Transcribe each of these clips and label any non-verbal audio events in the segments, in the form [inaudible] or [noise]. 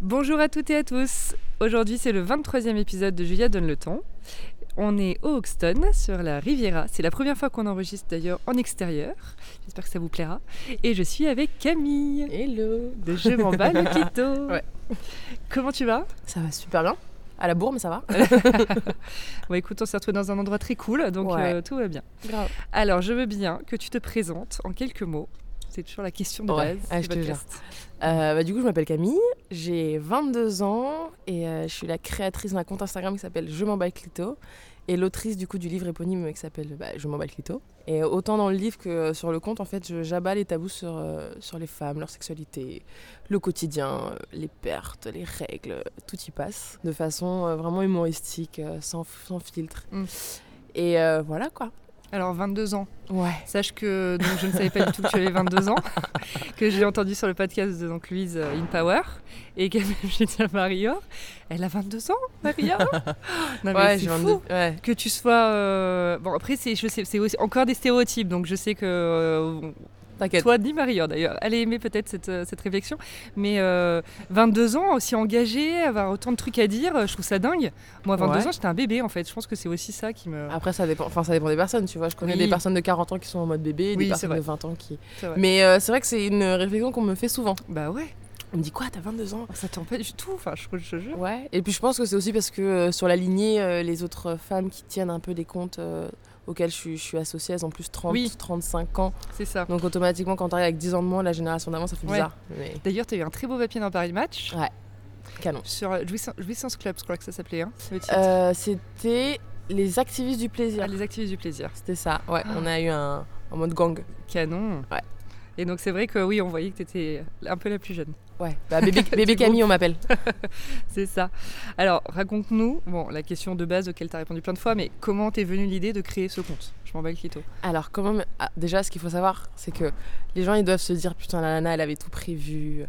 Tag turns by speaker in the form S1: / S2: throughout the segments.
S1: Bonjour à toutes et à tous. Aujourd'hui, c'est le 23e épisode de Julia donne le ton. On est au Hoxton, sur la Riviera. C'est la première fois qu'on enregistre d'ailleurs en extérieur. J'espère que ça vous plaira. Et je suis avec Camille.
S2: Hello
S1: De Je m'en bats le. [laughs]
S2: Ouais.
S1: Comment tu vas?
S2: Ça va super bien. À la bourre, mais ça va. [laughs]
S1: Bon, écoute, on s'est retrouvé dans un endroit très cool, donc
S2: Ouais.
S1: euh, tout va bien. Alors, je veux bien que tu te présentes en quelques mots. C'est toujours la question de
S2: Ouais.
S1: base.
S2: Ah, je te
S1: podcast.
S2: Euh, bah, du coup, je m'appelle Camille, j'ai 22 ans et euh, je suis la créatrice d'un compte Instagram qui s'appelle Je m'en bats clito et l'autrice du coup du livre éponyme qui s'appelle bah, Je m'en bats le clito. Et autant dans le livre que euh, sur le compte, en fait, j'abats les tabous sur, euh, sur les femmes, leur sexualité, le quotidien, euh, les pertes, les règles, tout y passe de façon euh, vraiment humoristique, euh, sans, sans filtre.
S1: Mm.
S2: Et euh, voilà quoi.
S1: Alors, 22 ans.
S2: Ouais.
S1: Sache que donc, je ne savais pas du tout que tu avais 22 ans, [laughs] que j'ai entendu sur le podcast de donc, Louise euh, In Power, et que [laughs] j'ai dit à Maria, elle a 22 ans, Maria [laughs] Non,
S2: Ouais,
S1: c'est fou
S2: 22 ouais.
S1: que tu sois... euh, Bon, après, c'est, je sais, c'est aussi encore des stéréotypes, donc je sais que... euh. Toi ni Maria d'ailleurs, elle a aimé peut-être cette, euh, cette réflexion, mais euh, 22 ans, aussi engagée, avoir autant de trucs à dire, euh, je trouve ça dingue. Moi, 22
S2: Ouais.
S1: ans, j'étais un bébé en fait, je pense que c'est aussi ça qui me...
S2: Après, ça dépend, enfin, ça dépend des personnes, tu vois. Je connais
S1: Oui.
S2: des personnes de 40 ans qui sont en mode bébé,
S1: Oui,
S2: des personnes
S1: vrai.
S2: de 20 ans qui. Mais euh, c'est vrai que c'est une réflexion qu'on me fait souvent.
S1: Bah ouais,
S2: On me dit quoi, t'as 22 ans?
S1: Ça pas du tout, enfin je, je.
S2: Ouais. Et puis je pense que c'est aussi parce que euh, sur la lignée, euh, les autres femmes qui tiennent un peu des comptes euh, auxquels je suis, je suis associée, elles ont plus 30,
S1: Oui.
S2: 35 ans.
S1: C'est ça.
S2: Donc automatiquement, quand t'arrives avec 10 ans de moins, la génération d'avant, ça fait
S1: Ouais.
S2: bizarre. Mais
S1: D'ailleurs, tu as eu un très beau papier dans Paris Match.
S2: canon.
S1: Sur euh, Jouissance, Jouissance Club, je crois que ça s'appelait, hein.
S2: Euh, C'était les activistes du plaisir.
S1: Ah, les activistes du plaisir.
S2: C'était ça. Ouais,
S1: Ah.
S2: on a eu un, un mode gang.
S1: Canon.
S2: Ouais.
S1: Et donc c'est vrai que oui, on voyait que tu étais un peu la plus jeune.
S2: Ouais. Bah, bébé, [laughs] Camille, on m'appelle. [laughs]
S1: C'est ça. Alors, raconte-nous, bon, la question de base auquel tu as répondu plein de fois, mais comment t'es venue l'idée de créer ce compte? Je m'en bats le clito.
S2: Alors, comment. me- ah, déjà, ce qu'il faut savoir, c'est que les gens, ils doivent se dire Putain, la nana, elle avait tout prévu.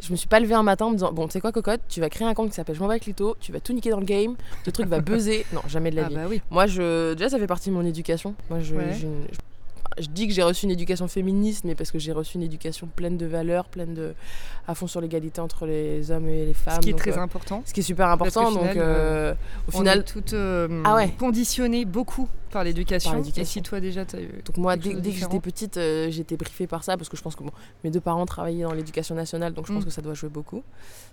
S2: Je me suis pas levée un matin en me disant Bon, tu sais quoi, cocotte, tu vas créer un compte qui s'appelle Je m'en bats avec Lito, tu vas tout niquer dans le game, le truc va [laughs] buzzer. Non, jamais de la
S1: Ah
S2: vie.
S1: bah oui.
S2: Moi, je, déjà, ça fait partie de mon éducation. Moi,
S1: Ouais.
S2: je- je dis que j'ai reçu une éducation féministe, mais parce que j'ai reçu une éducation pleine de valeurs, pleine de. à fond sur l'égalité entre les hommes et les femmes.
S1: Ce qui est très
S2: euh,
S1: important.
S2: ce qui est super important. donc,
S1: final,
S2: euh, au
S1: On
S2: final,
S1: est toutes euh,
S2: Ah ouais.
S1: conditionnées beaucoup par l'éducation.
S2: Par
S1: Et si toi déjà t'as eu.
S2: Donc moi, dès, que j'étais petite, euh, j'étais briefée par ça parce que je pense que bon, mes deux parents travaillaient dans l'éducation nationale, donc je pense
S1: Mm.
S2: que ça doit jouer beaucoup.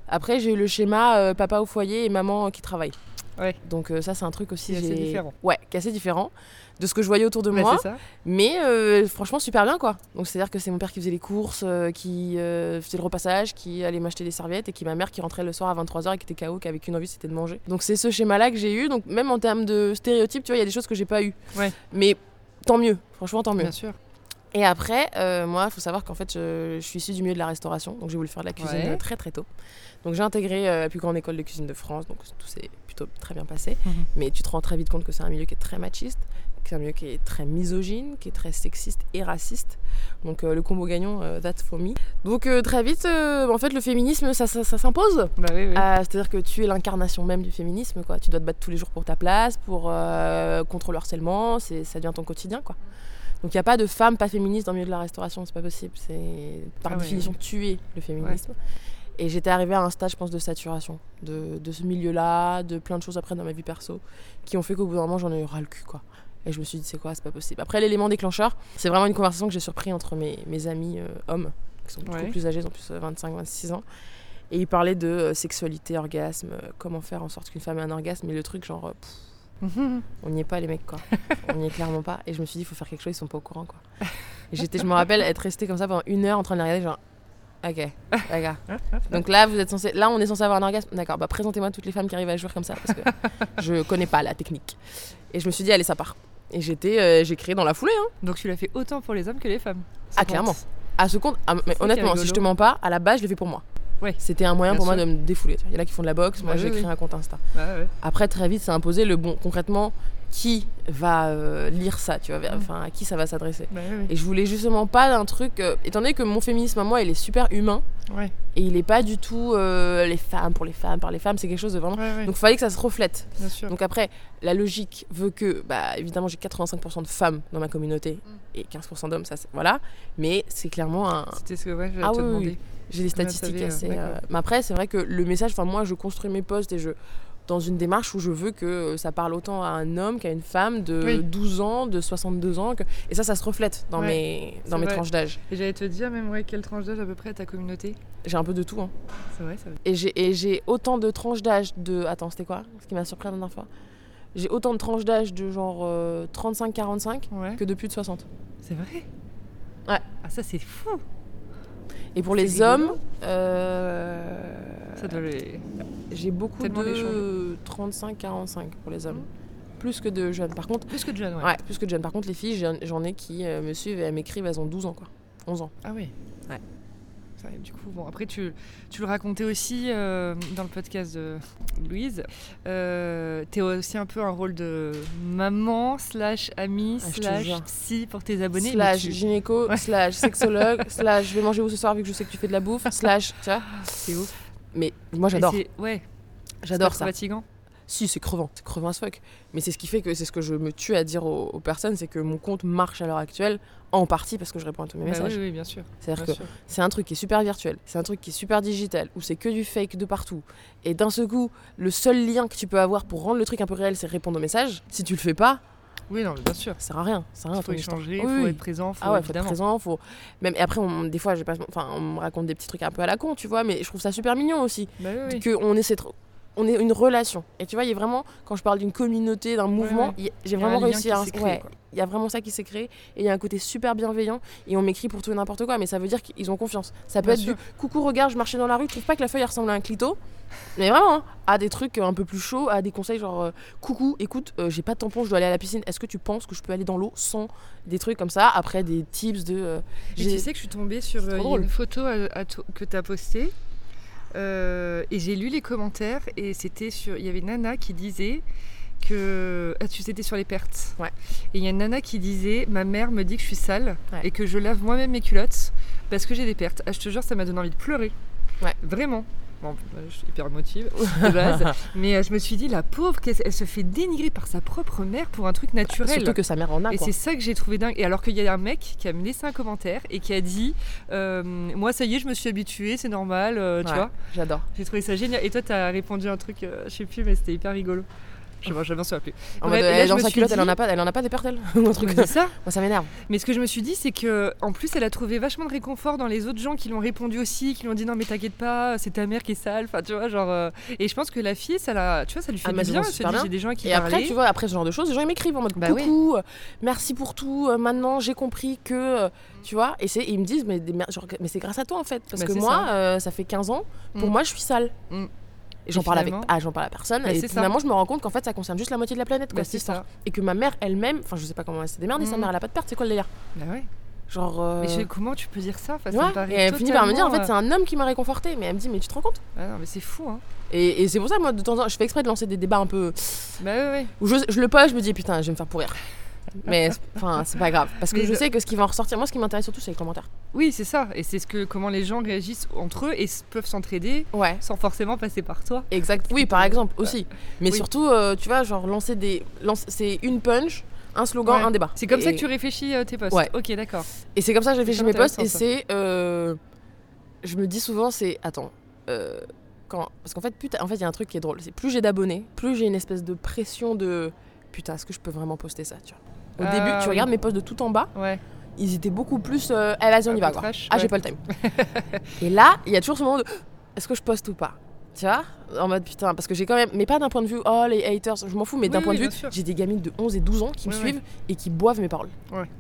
S2: Après, j'ai eu le schéma papa au foyer et maman qui travaille.
S1: Ouais.
S2: Donc euh, ça, c'est un truc aussi.
S1: C'est assez
S2: j'ai-
S1: différent.
S2: Ouais, qui est assez différent de ce que je voyais autour de
S1: Bah,
S2: moi.
S1: c'est ça.
S2: Mais euh, franchement, super bien quoi. Donc c'est-à-dire que c'est mon père qui faisait les courses, euh, qui faisait le repassage, qui allait m'acheter des serviettes et qui ma mère qui rentrait le soir à 23h et qui était KO, qui avait qu'une envie, c'était de manger. Donc c'est ce schéma-là que j'ai eu. Donc même en termes de stéréotypes, tu vois, il y a des choses que j'ai pas eu.
S1: Ouais.
S2: Mais tant mieux, franchement tant mieux.
S1: Bien sûr.
S2: Et après, euh, moi, il faut savoir qu'en fait, je, je suis issue du milieu de la restauration, donc j'ai voulu faire de la cuisine
S1: Ouais.
S2: euh, très très tôt. Donc j'ai intégré euh, la plus grande école de cuisine de France, donc tout s'est plutôt très bien passé.
S1: Mhm.
S2: Mais tu te rends très vite compte que c'est un milieu qui est très machiste, que c'est un milieu qui est très misogyne, qui est très sexiste et raciste. Donc euh, le combo gagnant, euh, that's for me. Donc très vite, en fait, le féminisme, ça, ça, ça s'impose.
S1: Bah oui, oui.
S2: C'est-à-dire que tu es l'incarnation même du féminisme, quoi. Tu dois te battre tous les jours pour ta place, pour contre le harcèlement, ça devient ton quotidien, quoi. Donc il n'y a pas de femme pas féministe dans le milieu de la restauration, c'est pas possible. C'est par
S1: Ah
S2: définition tuer le féminisme. Et j'étais arrivée à un stade, je pense, de saturation de, de ce milieu-là, de plein de choses après dans ma vie perso, qui ont fait qu'au bout d'un moment, j'en ai eu ras le cul, quoi. Et je me suis dit, c'est quoi, c'est pas possible. Après, l'élément déclencheur, c'est vraiment une conversation que j'ai surpris entre mes, mes amis euh, hommes, qui sont beaucoup
S1: Ouais.
S2: plus âgés, ils ont plus 25-26 ans. Et ils parlaient de euh, sexualité, orgasme, euh, comment faire en sorte qu'une femme ait un orgasme, mais le truc, genre, euh, pff. On n'y est pas, les mecs, quoi. [laughs] on n'y est clairement pas. Et je me suis dit, il faut faire quelque chose, ils sont pas au courant, quoi. Et j'étais, je me rappelle être restée comme ça pendant une heure en train de les regarder, genre, ok, d'accord. Donc là, vous êtes censé, là, on est censé avoir un orgasme. D'accord, bah présentez-moi toutes les femmes qui arrivent à jouer comme ça, parce que je connais pas la technique. Et je me suis dit, allez, ça part. Et j'étais, euh, j'ai créé dans la foulée, hein.
S1: Donc tu l'as fait autant pour les hommes que les femmes.
S2: Ah, clairement. À ce compte, ah, mais honnêtement, si je te mens pas, à la base, je l'ai fait pour moi. C'était un moyen
S1: Bien
S2: pour moi de me défouler. Il y en a qui font de la boxe, moi
S1: Bah
S2: j'ai
S1: oui,
S2: créé
S1: oui.
S2: un compte Insta.
S1: Bah.
S2: Après, très vite, c'est imposé le bon. Concrètement, qui va euh, lire ça, tu vois, vers-
S1: Mm.
S2: enfin, à qui ça va s'adresser.
S1: Bah
S2: Et je voulais justement pas d'un truc. euh, étant donné que mon féminisme à moi, il est super humain
S1: ouais.
S2: et il est pas du tout euh, les femmes pour les femmes, par les femmes, c'est quelque chose de vraiment.
S1: Ouais, ouais,
S2: Donc, il fallait que ça se reflète.
S1: bien sûr.
S2: Donc, après, la logique veut que, bah, évidemment, j'ai 85% de femmes dans ma communauté
S1: Mm.
S2: et 15% d'hommes, ça, c'est- voilà. Mais c'est clairement un.
S1: C'était ce que je vais
S2: Ah
S1: te
S2: oui, oui,
S1: demander.
S2: oui. J'ai des
S1: Combien
S2: statistiques
S1: euh,
S2: assez. euh, Mais après, c'est vrai que le message, enfin, moi, je construis mes posts et je. Dans une démarche où je veux que euh, ça parle autant à un homme qu'à une femme de
S1: Oui.
S2: 12 ans, de 62 ans. que- Et ça, ça se reflète dans
S1: Ouais,
S2: mes, dans mes
S1: vrai.
S2: tranches d'âge.
S1: Et j'allais te dire même ouais, quelle tranche d'âge à peu près ta communauté?
S2: J'ai un peu de tout. Hein.
S1: C'est vrai, ça.
S2: Et j'ai autant de tranches d'âge de. Attends, c'était quoi? Ce qui m'a surpris la dernière fois. J'ai autant de tranches d'âge de genre euh, 35-45
S1: Ouais.
S2: que de plus de 60.
S1: C'est vrai?
S2: Ouais.
S1: Ah ça c'est fou.
S2: Et pour
S1: C'est
S2: les
S1: rigolo.
S2: hommes, euh,
S1: Ça doit les...
S2: j'ai beaucoup de 35-45 pour les hommes. Plus que de jeunes. Par contre,
S1: Plus que de jeunes, ouais.
S2: ouais. plus que de jeunes. Par contre, les filles, j'en- j'en ai qui euh, me suivent et elles m'écrivent, elles ont 12 ans quoi. 11 ans.
S1: Ah oui.
S2: Ouais.
S1: Ça, du coup, bon, après, tu, tu le racontais aussi euh, dans le podcast de Louise. Euh, tu aussi un peu un rôle de maman, slash amie,
S2: Ah,
S1: slash psy pour tes abonnés.
S2: slash
S1: tu-
S2: gynéco,
S1: Ouais.
S2: slash sexologue, [laughs] slash je vais manger où ce soir vu que je sais que tu fais de la bouffe, slash, tu vois.
S1: C'est ouf.
S2: Mais moi j'adore,
S1: c'est- Ouais,
S2: j'adore
S1: c'est
S2: ça.
S1: pas fatigant.
S2: Si, c'est crevant, c'est crevant as fuck. Mais c'est ce qui fait que c'est ce que je me tue à dire aux, aux personnes, c'est que mon compte marche à l'heure actuelle, en partie parce que je réponds à tous mes
S1: Bah
S2: messages.
S1: oui, oui, bien sûr.
S2: C'est-à-dire
S1: bien
S2: que
S1: sûr.
S2: c'est un truc qui est super virtuel, c'est un truc qui est super digital, où c'est que du fake de partout. Et d'un seul coup, le seul lien que tu peux avoir pour rendre le truc un peu réel, c'est répondre aux messages. Si tu le fais pas,
S1: Oui, non, mais bien sûr.
S2: ça sert à rien. Ça sert à rien,
S1: Il faut échanger, il
S2: Oui,
S1: faut
S2: oui.
S1: être présent, faut
S2: Ah ouais, faut être présent, faut même et après on, des fois j'ai pas enfin on me raconte des petits trucs un peu à la con, tu vois, mais je trouve ça super mignon aussi
S1: Bah oui.
S2: que on essaie trop on est une relation. Et tu vois, il y a vraiment quand je parle d'une communauté, d'un mouvement,
S1: ouais.
S2: j'ai vraiment réussi à ouais, il y a vraiment ça qui s'est créé et il y a un côté super bienveillant et on m'écrit pour tout et n'importe quoi, mais ça veut dire qu'ils ont confiance. Ça peut
S1: Bien
S2: être
S1: sûr.
S2: du coucou, regarde, je marchais dans la rue, tu trouves pas que la feuille ressemble à un clito mais vraiment, hein, à des trucs un peu plus chauds, à des conseils genre euh, coucou, écoute, euh, j'ai pas de tampon, je dois aller à la piscine. Est-ce que tu penses que je peux aller dans l'eau sans des trucs comme ça? Après des tips de. euh, j'ai-
S1: tu sais que je suis tombée sur euh, une photo à- à to- que tu as postée et j'ai lu les commentaires et c'était sur il y avait nana qui disait que ah, tu c'était sur les pertes.
S2: Ouais.
S1: Et il y a une nana qui disait ma mère me dit que je suis sale
S2: Ouais.
S1: et que je lave moi-même mes culottes parce que j'ai des pertes. Ah, je te jure ça m'a donné envie de pleurer.
S2: Ouais.
S1: Vraiment. Bon, bah, je suis hyper émotive [laughs] de base, mais euh, je me suis dit la pauvre elle se fait dénigrer par sa propre mère pour un truc naturel.
S2: Surtout que sa mère en a
S1: Et c'est ça que j'ai trouvé dingue. Et alors qu'il y a un mec qui a me laissé un commentaire et qui a dit euh, Moi, ça y est, je me suis habituée, c'est normal, euh, tu vois.
S2: J'adore.
S1: J'ai trouvé ça génial. Et toi, t'as répondu un truc, euh, je sais plus, mais c'était hyper rigolo. Je sais pas, souviens plus.
S2: En mode,
S1: là,
S2: elle, dans sa culotte, elle
S1: dit-
S2: en a pas, elle en a pas des pertes elle [laughs] Ou un truc
S1: c'est ça.
S2: Moi, ça m'énerve.
S1: Mais ce que je me suis dit, c'est que en plus, elle a trouvé vachement de réconfort dans les autres gens qui l'ont répondu aussi, qui lui ont dit non, mais t'inquiète pas, c'est ta mère qui est sale. Enfin, tu vois, genre. euh, Et je pense que la fille, ça la, tu vois, ça lui fait
S2: Ah,
S1: du bien. Elle
S2: bien.
S1: j'ai des gens qui
S2: Et après, tu vois, après ce genre de choses, les gens ils m'écrivent en mode
S1: Bah oui.
S2: coucou, euh, merci pour tout, euh, maintenant j'ai compris que. euh, Tu vois, et, et ils me disent, mais, mais c'est grâce à toi en fait. Parce
S1: Bah,
S2: que moi,
S1: ça.
S2: euh, ça fait 15 ans, pour
S1: Mm.
S2: moi je suis sale. Et j'en parle avec ah, j'en parle à personne.
S1: Bah,
S2: et
S1: ça.
S2: finalement, je me rends compte qu'en fait, ça concerne juste la moitié de la planète, quoi,
S1: Bah,
S2: cette histoire.
S1: ça.
S2: Et que ma mère elle-même, enfin, je sais pas comment elle s'est démerdée, sa
S1: Mm.
S2: mère elle a pas de perte, c'est quoi le délire?
S1: Bah ouais.
S2: Genre. euh,
S1: Mais je- comment tu peux dire ça?
S2: Ouais.
S1: paraît
S2: Et elle finit par me dire, en fait, c'est un homme qui m'a réconforté. Mais elle me dit, mais tu te rends compte?
S1: Euh, ah non, mais c'est fou, hein.
S2: Et, et c'est pour ça, moi, de temps en temps, je fais exprès de lancer des débats un peu.
S1: Bah ouais, ouais.
S2: où je, je le poste, je me dis, putain, je vais me faire pourrir. Mais enfin, c'est pas grave. Parce que je sais que ce qui va en ressortir, moi, ce qui m'intéresse surtout, c'est les commentaires.
S1: Oui, c'est ça. Et c'est ce que comment les gens réagissent entre eux et peuvent s'entraider
S2: Ouais.
S1: sans forcément passer par toi.
S2: Exact. Oui, par exemple, aussi. Mais
S1: Oui.
S2: surtout, euh, tu vois, genre lancer des. C'est une punch, un slogan,
S1: Ouais.
S2: un débat.
S1: C'est comme ça que tu réfléchis euh, tes posts.
S2: Ouais.
S1: Ok, d'accord.
S2: Et c'est comme ça que je réfléchis mes posts. Et c'est. euh, Je me dis souvent, c'est. Attends. euh, Quand... Parce qu'en fait, putain, en fait, il y a un truc qui est drôle. C'est plus j'ai d'abonnés, plus j'ai une espèce de pression de. Putain, est-ce que je peux vraiment poster ça, tu vois? Au
S1: Ah,
S2: début, tu
S1: oui.
S2: regardes mes posts de tout en bas,
S1: Ouais.
S2: ils étaient beaucoup plus. euh, Eh, vas-y, on y va, quoi.
S1: trash,
S2: Ah,
S1: ouais.
S2: j'ai pas le time. [laughs] et là, il y a toujours ce moment de. Est-ce que je poste ou pas? Tu vois? En mode putain, parce que j'ai quand même. Mais pas d'un point de vue, oh les haters, je m'en fous, mais
S1: Oui,
S2: d'un point de vue, j'ai des gamines de 11 et 12 ans qui me suivent et qui boivent mes paroles.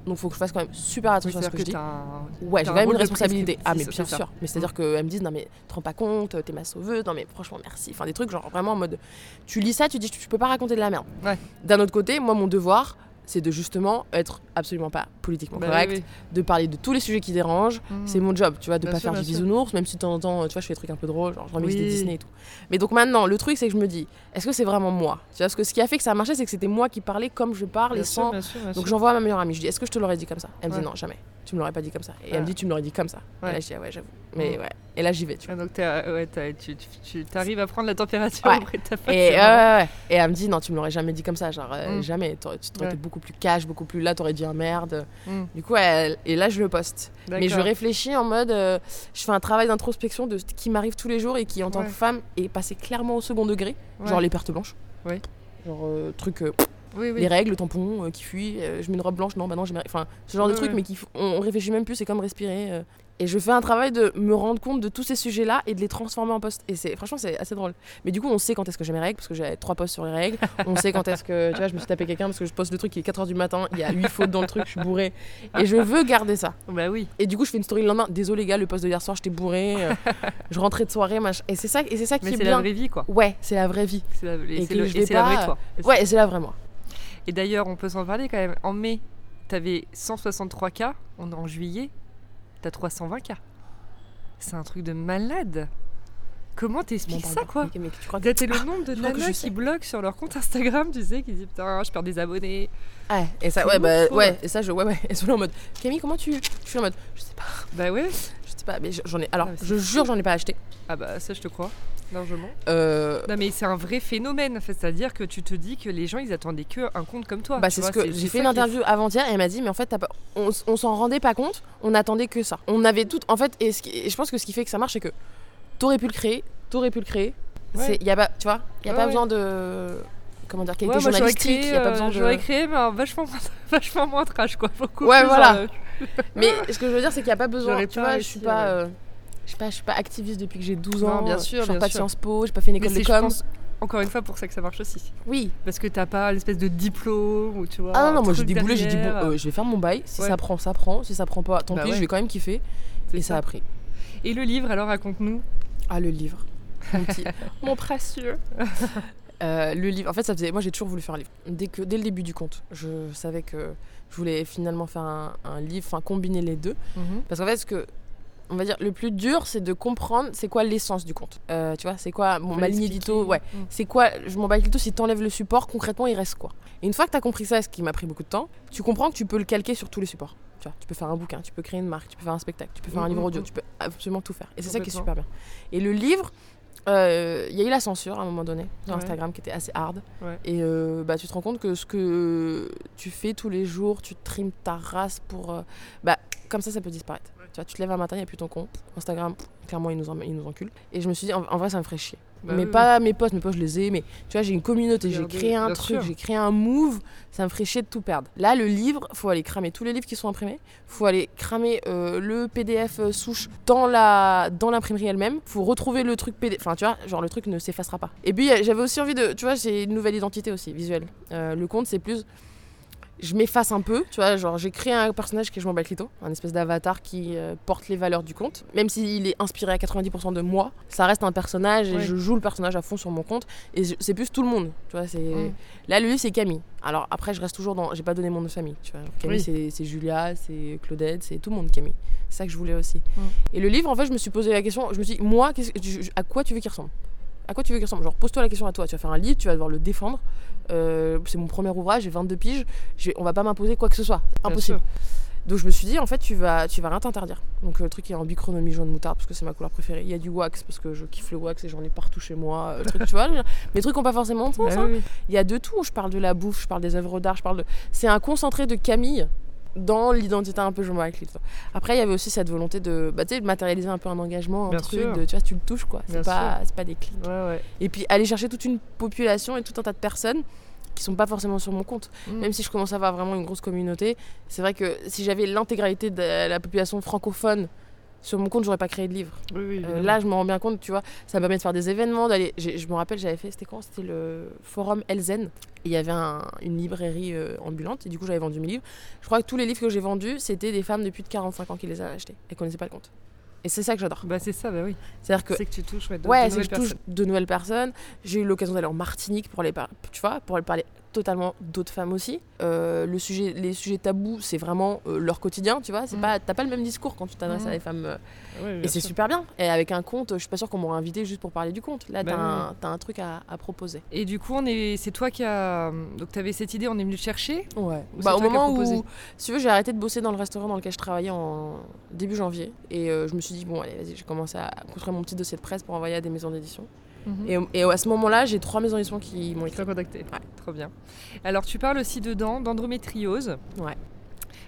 S2: Donc faut que je fasse quand même super attention à ce que je dis.
S1: un-
S2: Ouais, j'ai quand même une responsabilité. Ah, mais bien
S1: c'est
S2: sûr. Mais c'est-à-dire qu'elles me disent, non, mais te rends pas compte, t'es ma sauveuse, non, mais franchement, merci. Enfin, des trucs genre vraiment en mode. Tu lis ça, tu dis, tu peux pas raconter de la merde.
S1: Ouais.
S2: D'un autre côté, moi, mon devoir, c'est de justement être absolument pas politiquement
S1: Bah
S2: correct,
S1: oui,
S2: de parler de tous les sujets qui dérangent.
S1: oui.
S2: C'est mon job, tu vois, de
S1: Bien
S2: pas
S1: sûr,
S2: faire du bisounours, même si de temps en temps, tu vois, je fais des trucs un peu drôles, genre je remets
S1: Oui.
S2: des Disney et tout. Mais donc maintenant, le truc, c'est que je me dis, est-ce que c'est vraiment moi? Tu vois, parce que ce qui a fait que ça a marché, c'est que c'était moi qui parlais comme je parle
S1: Bien
S2: et
S1: sûr,
S2: sans.
S1: bien sûr, bien
S2: Donc j'envoie à ma meilleure amie, je dis, est-ce que je te l'aurais dit comme ça? Elle me dit, non, jamais. Tu me l'aurais pas dit comme ça. Et elle me dit, tu me l'aurais dit comme ça.
S1: Ouais.
S2: Et là, je dis, ah ouais, j'avoue. Mais
S1: Mm.
S2: ouais. Et là, j'y vais, tu vois.
S1: Ah, donc t'es, euh, ouais, t'as- tu, tu, tu arrives à prendre la température
S2: Ouais.
S1: auprès de ta pote.
S2: Et, ouais, et elle me dit, non, tu me l'aurais jamais dit comme ça. Genre, euh,
S1: Mm.
S2: jamais. Tu t'aurais été beaucoup plus cash, beaucoup plus là, t'aurais dit un merde.
S1: Mm.
S2: Du coup, elle- et là, je le poste. Mais je réfléchis en mode, euh, je fais un travail d'introspection de ce qui m'arrive tous les jours et qui, en tant que femme, est passé clairement au second degré. Genre les pertes blanches. Genre, euh, truc, euh,
S1: Oui, oui.
S2: les règles, le tampon euh, qui fuit, euh, je mets une robe blanche, non, bah non, j'ai. Enfin, ce genre de trucs, mais qui, on, on réfléchit même plus, c'est comme respirer. euh. Et je fais un travail de me rendre compte de tous ces sujets-là et de les transformer en post. Et c'est, franchement, c'est assez drôle. Mais du coup, on sait quand est-ce que j'ai mes règles, parce que j'ai trois posts sur les règles. On sait quand est-ce que, tu vois, je me suis tapé quelqu'un parce que je poste le truc, il est 4h du matin, il y a 8 fautes dans le truc, je suis bourrée. Et je veux garder ça.
S1: Bah oui.
S2: Et du coup, je fais une story le lendemain. Désolé, les gars, le post de hier soir, j'étais bourré. euh, [laughs] je rentrais de soirée, machin. Et c'est ça, et c'est ça qui
S1: Mais
S2: est
S1: c'est
S2: bien.
S1: la vraie vie, quoi.
S2: Ouais, c'est la vraie vie.
S1: C'est la, et
S2: Et
S1: le-
S2: je
S1: et
S2: vais
S1: c'est la vraie toi.
S2: Ouais, et c'est la vraie moi.
S1: Et d'ailleurs, on peut s'en parler quand même. En mai, t'avais 163 cas. On est en juillet, t'as 320 cas. C'est un truc de malade. Comment
S2: M'en
S1: t'expliques ça, quoi
S2: Mais, mais tu crois que.
S1: T'es le nombre de nanas qui bloquent sur leur compte Instagram, tu sais, qui disent putain, je perds des abonnés.
S2: Ouais, et ça, ouais, bah,
S1: trouve.
S2: ouais, et ça, je, ouais, ouais. [laughs] Et sont là en mode, Camille, comment tu. Je suis en mode, je sais pas,
S1: Bah ouais.
S2: je sais pas, mais j'en ai. Alors,
S1: Ah,
S2: je jure, j'en ai pas acheté.
S1: Ah bah ça, je te crois, largement.
S2: Euh,
S1: Non mais c'est un vrai phénomène, c'est-à-dire que tu te dis que les gens, ils attendaient que un compte comme toi.
S2: bah, c'est ce que j'ai fait une
S1: qui
S2: interview avant-hier et elle m'a dit, mais en fait, t'as pas- on, s'en rendait pas compte, on attendait que ça. On avait tout. En fait, et, ce qui- et je pense que ce qui fait que ça marche, c'est que t'aurais pu le créer, t'aurais pu le créer.
S1: Ouais.
S2: C'est, y a pas, tu vois, y a
S1: Ouais,
S2: pas
S1: ouais.
S2: besoin de. Comment dire, qualité
S1: Ouais, moi,
S2: journalistique,
S1: créé,
S2: y a pas
S1: euh,
S2: besoin de.
S1: j'aurais créé, mais vachement, moins- [laughs] vachement moins trash, quoi. Beaucoup
S2: Ouais,
S1: plus,
S2: voilà.
S1: euh,
S2: Mais ce que je veux dire, c'est qu'il n'y a pas besoin.
S1: J'aurais
S2: Tu
S1: pas
S2: vois, je suis pas.
S1: ouais.
S2: euh, je sais pas, je suis pas activiste depuis que j'ai 12
S1: Non,
S2: ans.
S1: bien
S2: euh,
S1: sûr,
S2: Je
S1: bien
S2: pas de. Sciences Po, j'ai pas fait une école de com.
S1: pense, encore une fois, pour ça que ça marche aussi.
S2: Oui.
S1: Parce que t'as pas l'espèce de diplôme ou tu vois.
S2: Ah non, non, moi j'ai déboulé, j'ai dit bon, euh, je vais faire mon bail. Si
S1: Ouais.
S2: ça prend, ça prend. Si ça prend pas, tant
S1: Bah
S2: pis,
S1: ouais.
S2: je vais quand même kiffer. Et ça a pris.
S1: Et le livre, alors raconte-nous.
S2: Ah, le livre. Mon, petit- [laughs] mon précieux. Euh, le livre, en fait, ça faisait. Moi, j'ai toujours voulu faire un livre. Dès, que, dès le début du conte, je savais que je voulais finalement faire un, un livre, enfin combiner les deux. Parce qu'en fait, ce que. On va dire, le plus dur, c'est de comprendre c'est quoi l'essence du conte. Euh, tu vois, c'est quoi
S1: Faut
S2: ma ligne édito, ouais.
S1: Mm.
S2: C'est quoi, je m'en bats tout, si t'enlèves le support, concrètement, il reste quoi? Et une fois que t'as compris ça, ce qui m'a pris beaucoup de temps, tu comprends que tu peux le calquer sur tous les supports. Tu vois, tu peux faire un bouquin, tu peux créer une marque, tu peux faire un spectacle, tu peux faire un
S1: Mm,
S2: livre
S1: mm,
S2: audio,
S1: mm.
S2: tu peux absolument tout faire. Et c'est ça qui est super bien. Et le livre, euh, il y a eu la censure à un moment donné sur
S1: Ouais.
S2: Instagram qui était assez hard.
S1: Ouais.
S2: Et euh, bah, tu te rends compte que ce que tu fais tous les jours, tu trimes ta race pour. euh, bah, comme ça, ça peut disparaître. Tu vois, tu te lèves un matin, il n'y a plus ton compte. Instagram, clairement, ils nous, en, ils nous enculent. Et je me suis dit, en, en vrai, ça me ferait chier.
S1: Bah
S2: mais
S1: oui,
S2: pas mes posts, mes posts, je les ai. Mais tu vois, j'ai une communauté, j'ai créé un truc, j'ai créé un move. Ça me ferait chier de tout perdre. Là, le livre, faut aller cramer tous les livres qui sont imprimés. faut aller cramer euh, le PDF euh, souche dans la dans l'imprimerie elle-même. faut retrouver le truc PDF. Enfin, tu vois, genre le truc ne s'effacera pas. Et puis, j'avais aussi envie de. Tu vois, j'ai une nouvelle identité aussi, visuelle. Euh, le compte, c'est plus je m'efface un peu, tu vois, genre j'ai créé un personnage qui est je m'en bats le clito, un espèce d'avatar qui euh, porte les valeurs du conte. Même s'il est inspiré à 90% de moi, ça reste un personnage et
S1: Ouais.
S2: je joue le personnage à fond sur mon compte. Et c'est plus tout le monde, tu vois. C'est...
S1: Mm.
S2: Là, lui, c'est Camille. Alors après, je reste toujours dans. J'ai pas donné mon nom de famille, tu vois. Camille,
S1: Oui.
S2: c'est, Julia, c'est Claudette, c'est tout le monde, Camille. C'est ça que je voulais aussi.
S1: Mm.
S2: Et le livre, en fait, je me suis posé la question, je me suis dit, moi, que- à quoi tu veux qu'il ressemble? À quoi tu veux qu'il ressemble? Genre, pose-toi la question à toi. Tu vas faire un livre, tu vas devoir le défendre. Euh, c'est mon premier ouvrage, j'ai 22 piges. On va pas m'imposer quoi que ce soit. Impossible. Donc je me suis dit, en fait, tu vas, tu vas rien t'interdire. Donc euh, le truc est en bichronomie jaune moutarde parce que c'est ma couleur préférée. Il y a du wax parce que je kiffe le wax et j'en ai partout chez moi. euh, le truc, tu vois, [laughs] mes trucs ont pas forcément de sens.
S1: Bah
S2: hein.
S1: oui.
S2: Il y a de tout. Je parle de la bouffe, je parle des œuvres d'art, je parle de. C'est un concentré de Camille dans l'identité un peu je avec les- Après, il y avait aussi cette volonté de, bah, de matérialiser un peu un engagement, un
S1: Bien
S2: truc,
S1: sûr.
S2: de, tu vois, tu le touches quoi. C'est pas, pas des clics.
S1: Ouais, ouais.
S2: Et puis aller chercher toute une population et tout un tas de personnes qui sont pas forcément sur mon compte.
S1: Mm.
S2: Même si je commence à avoir vraiment une grosse communauté, c'est vrai que si j'avais l'intégralité de la population francophone sur mon compte, j'aurais pas créé de livre.
S1: Oui, oui,
S2: Euh, là, je me rends bien compte, tu vois, ça me permet de faire des événements, d'aller. Je me rappelle, j'avais fait, c'était quand? C'était le forum Elzen. Il y avait un- une librairie euh, ambulante, et du coup, j'avais vendu mes livres. Je crois que tous les livres que j'ai vendus, c'était des femmes de plus de 45 ans qui les avaient achetés et connaissaient pas le compte. Et c'est ça que j'adore.
S1: Bah c'est ça, bah oui.
S2: C'est-à-dire que
S1: C'est que tu touches ouais, de,
S2: Ouais,
S1: de
S2: c'est que je
S1: nouvelles
S2: touche de nouvelles personnes. J'ai eu l'occasion d'aller en Martinique pour aller par... tu vois, pour aller parler totalement d'autres femmes aussi. Euh, le sujet, les sujets tabous, c'est vraiment euh, leur quotidien, tu vois. C'est
S1: Mm.
S2: pas, t'as pas le même discours quand tu t'adresses
S1: Mm.
S2: à des femmes. euh,
S1: Ouais,
S2: et c'est super bien. Et avec un conte, je suis pas sûre qu'on m'aurait invité juste pour parler du conte. Là,
S1: Bah
S2: t'as un, t'as un truc à, à proposer.
S1: Et du coup, on est, c'est toi qui as. Donc, tu avais cette idée, on est venu te chercher.
S2: Ouais.
S1: Ou
S2: Bah, au
S1: as
S2: moment où, si tu veux, j'ai arrêté de bosser dans le restaurant dans lequel je travaillais en début janvier. Et je me suis dit, bon, allez, vas-y, j'ai commencé à construire mon petit dossier de presse pour envoyer à des maisons d'édition.
S1: Et
S2: Et, et à ce moment-là, j'ai trois maisons d'édition qui m'ont écrit.
S1: contacté.
S2: Ouais.
S1: Trop bien. Alors, tu parles aussi dedans d'endométriose.
S2: Ouais.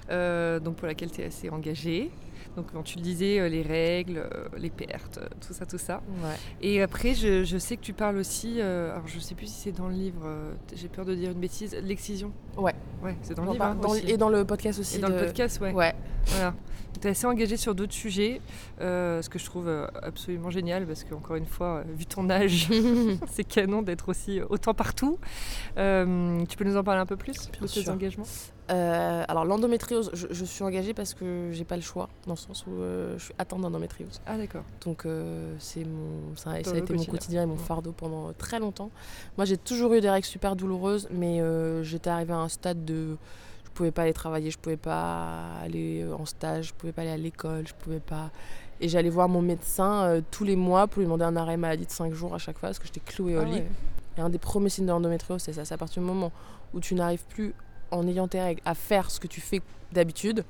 S1: Euh, donc, pour laquelle tu es assez engagée. Donc, quand tu le disais, euh, les règles, euh, les pertes, euh, tout ça, tout ça.
S2: Ouais.
S1: Et après, je, je sais que tu parles aussi, euh, alors je sais plus si c'est dans le livre, euh, j'ai peur de dire une bêtise, l'excision.
S2: Ouais.
S1: Ouais, c'est dans le livre. hein,
S2: dans-
S1: aussi.
S2: et dans le podcast aussi.
S1: Et dans le podcast, ouais.
S2: Ouais.
S1: Voilà. Tu es assez engagé sur d'autres sujets, euh, ce que je trouve absolument génial parce qu'encore une fois, vu ton âge, [laughs] c'est canon d'être aussi autant partout. Tu peux nous en parler un peu plus
S2: Bien
S1: de tes
S2: sûr.
S1: engagements?
S2: Euh, alors l'endométriose, je, je suis engagée parce que j'ai pas le choix, dans le sens où euh, je suis atteinte d'endométriose.
S1: Ah d'accord.
S2: Donc euh, c'est mon, ça, a été mon
S1: quotidien.
S2: et mon fardeau pendant très longtemps. Moi j'ai toujours eu des règles super douloureuses, mais j'étais arrivée à un stade de, je pouvais pas aller travailler, je pouvais pas aller en stage, je pouvais pas aller à l'école, je pouvais pas. Et j'allais voir mon médecin tous les mois pour lui demander un arrêt maladie de 5 jours à chaque fois parce que j'étais clouée au
S1: Ah
S2: lit.
S1: ouais.
S2: Et un des premiers signes de l'endométriose, c'est ça. C'est à partir du moment où tu n'arrives plus, en ayant tes règles, à faire ce que tu fais d'habitude,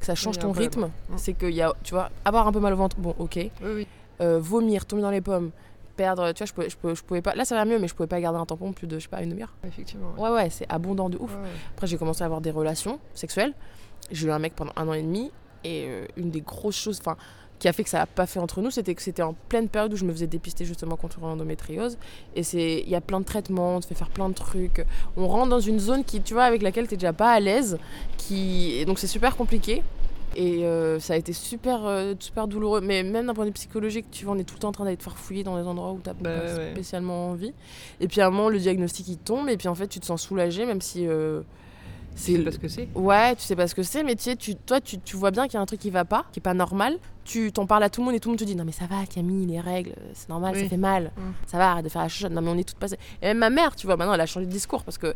S2: que ça change ton rythme.
S1: Mm.
S2: C'est qu'il y a, tu vois, avoir un peu mal au ventre, bon, ok.
S1: Oui, oui.
S2: Euh, vomir, tomber dans les pommes, perdre, tu vois, je pouvais, je, pouvais, je pouvais pas. Là, ça va mieux, mais je pouvais pas garder un tampon plus de, je sais pas, une demi-heure.
S1: Effectivement.
S2: Ouais, ouais, c'est abondant de ouf.
S1: Ouais, ouais.
S2: Après, j'ai commencé à avoir des relations sexuelles. J'ai eu un mec pendant un an et demi. Et euh, une des grosses choses enfin, qui a fait que ça n'a pas fait entre nous, c'était que c'était en pleine période où je me faisais dépister justement contre l'endométriose. Et c'est- il y a plein de traitements, on te fait faire plein de trucs. On rentre dans une zone qui, tu vois, avec laquelle tu n'es déjà pas à l'aise. Qui... et donc c'est super compliqué. Et euh, ça a été super, euh, super douloureux. Mais même d'un point de vue psychologique, tu vois, on est tout le temps en train d'aller te faire fouiller dans des endroits où tu n'as
S1: Bah
S2: pas
S1: ouais,
S2: spécialement envie. Et puis à un moment, le diagnostic il tombe. Et puis en fait, tu te sens soulagé, même si. euh,
S1: C'est parce que c'est.
S2: Ouais, tu sais pas ce que c'est, mais tu sais, tu, toi, tu, tu vois bien qu'il y a un truc qui va pas, qui est pas normal. Tu t'en parles à tout le monde et tout le monde te dit Non, mais ça va, Camille, les règles, c'est normal,
S1: Oui.
S2: ça fait mal.
S1: Mm.
S2: Ça va, arrête de faire la chuchote. Non, mais on est toutes passées. Et même ma mère, tu vois, maintenant, elle a changé de discours parce que.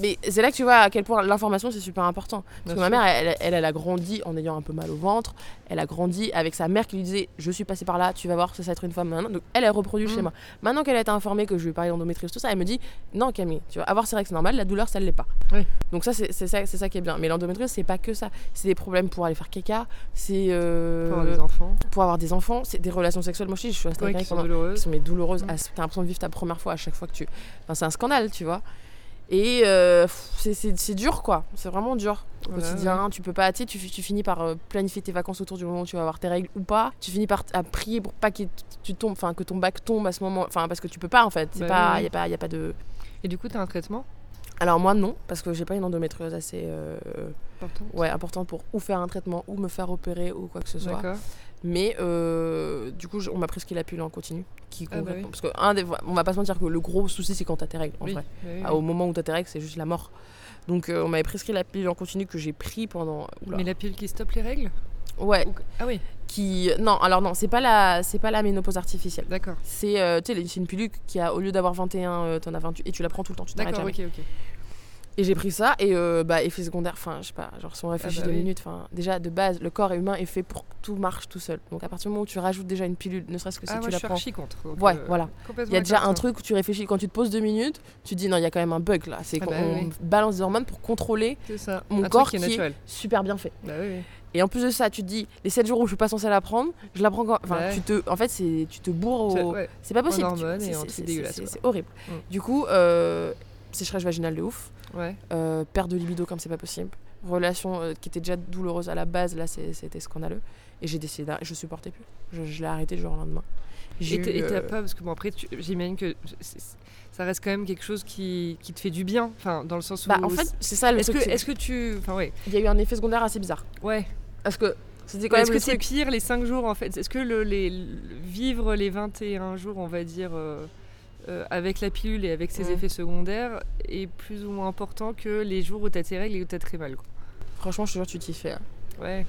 S2: Mais c'est là que tu vois à quel point l'information c'est super important. Parce
S1: Bien
S2: que ma mère, elle, elle, elle a grandi en ayant un peu mal au ventre. Elle a grandi avec sa mère qui lui disait Je suis passée par là, tu vas voir, ça, ça va être une femme maintenant. Donc elle, elle reproduit le
S1: Mm.
S2: schéma. Maintenant qu'elle a été informée que je lui parlais d'endométriose, tout ça, elle me dit Non, Camille, tu vois, avoir ses règles, c'est normal, la douleur, ça ne l'est pas.
S1: Oui.
S2: Donc ça, c'est c'est ça, c'est ça qui est bien. Mais l'endométriose, c'est pas que ça. C'est des problèmes pour aller faire caca, c'est euh,
S1: Pour avoir des enfants.
S2: pour avoir des enfants, c'est des relations sexuelles. Moi, je suis restée
S1: Ouais,
S2: avec
S1: qui sont
S2: pendant- qui
S1: douloureuses.
S2: sont mais douloureuses.
S1: Mm.
S2: Ah, T'as l'impression de vivre ta première fois à chaque fois que tu. Enfin, c'est un scandale, tu vois. Et euh, c'est- dur, quoi. C'est vraiment dur au quotidien. Tu peux pas, tu tu, finis par euh, planifier tes vacances autour du moment où tu vas avoir tes règles ou pas. Tu finis par à prier pour pas que tu tombes, enfin que ton bac tombe à ce moment. Enfin, parce que tu peux pas en fait. C'est
S1: Bah
S2: pas,
S1: oui,
S2: y a pas, y a pas de.
S1: Et du coup, tu as un traitement?
S2: Alors moi non, parce que j'ai pas une endométriose assez euh,
S1: important
S2: ouais, importante pour ou faire un traitement ou me faire opérer ou quoi que ce soit. Mais euh, du coup, on m'a prescrit la pilule en continu. Qui
S1: Ah bah oui.
S2: Parce que un des, on va pas se mentir que le gros souci, c'est quand t'as tes règles, en
S1: Oui.
S2: vrai.
S1: bah oui,
S2: Ah, au moment où t'as tes règles, c'est juste la mort. Donc euh, on m'avait prescrit la pilule en continu que j'ai pris pendant. Oula.
S1: Mais la pilule qui stoppe les règles?
S2: Ouais.
S1: Ou- Ah oui,
S2: Qui non, alors non, c'est pas la, c'est pas la ménopause artificielle.
S1: d'accord.
S2: C'est, euh, tu sais, c'est une pilule qui a au lieu d'avoir 21, euh, t'en as 28 et tu la prends tout le temps. Tu
S1: D'accord, ok, ok.
S2: Et j'ai pris ça et euh, bah, effet secondaire, enfin je sais pas, genre si on réfléchit
S1: bah
S2: deux
S1: oui.
S2: minutes, enfin déjà de base, le corps humain est fait pour que tout marche tout seul. Donc à partir du moment où tu rajoutes déjà une pilule, ne serait-ce que si
S1: ah,
S2: tu
S1: moi, je
S2: la
S1: suis
S2: prends.
S1: archi contre. donc,
S2: Ouais,
S1: euh,
S2: voilà. Il y a déjà un truc où tu réfléchis, quand tu te poses deux minutes, tu te dis non, il y a quand même un bug là. C'est
S1: Ah
S2: qu'on
S1: bah oui.
S2: balance des hormones pour contrôler
S1: ça.
S2: mon
S1: un
S2: corps
S1: qui est
S2: qui est-
S1: naturel.
S2: super bien fait.
S1: Bah oui.
S2: Et en plus de ça, tu te dis les 7 jours où je suis pas censée la prendre, je la prends quand. Enfin,
S1: Ouais.
S2: tu te. En fait, c'est tu te bourres
S1: C'est-
S2: au.
S1: ouais.
S2: C'est pas possible. C'est horrible.
S1: Mm.
S2: Du coup, euh, sécheresse vaginale de ouf.
S1: Ouais.
S2: Euh, perte de libido comme c'est pas possible. Relation euh, qui était déjà douloureuse à la base, là c'était scandaleux. Et j'ai décidé, je supportais plus. Je, je l'ai arrêté du jour au lendemain.
S1: Et t'as-
S2: euh,
S1: pas, parce que bon, après, j'imagine que ça reste quand même quelque chose qui, qui te fait du bien. Enfin, dans le sens où.
S2: Bah, en fait, c'est ça le
S1: est-ce que, est-ce que tu. Enfin, ouais.
S2: Il y a eu un effet secondaire assez bizarre.
S1: Ouais.
S2: Parce que c'était quand
S1: Est-ce que c'est pire les 5 jours en fait? Est-ce que le, les, le- vivre les 21 jours, on va dire, euh, euh, avec la pilule et avec ses
S2: Ouais.
S1: effets secondaires est plus ou moins important que les jours où t'as tes règles et où t'as très mal quoi
S2: Franchement, je te jure, tu t'y fais. hein.
S1: Ouais.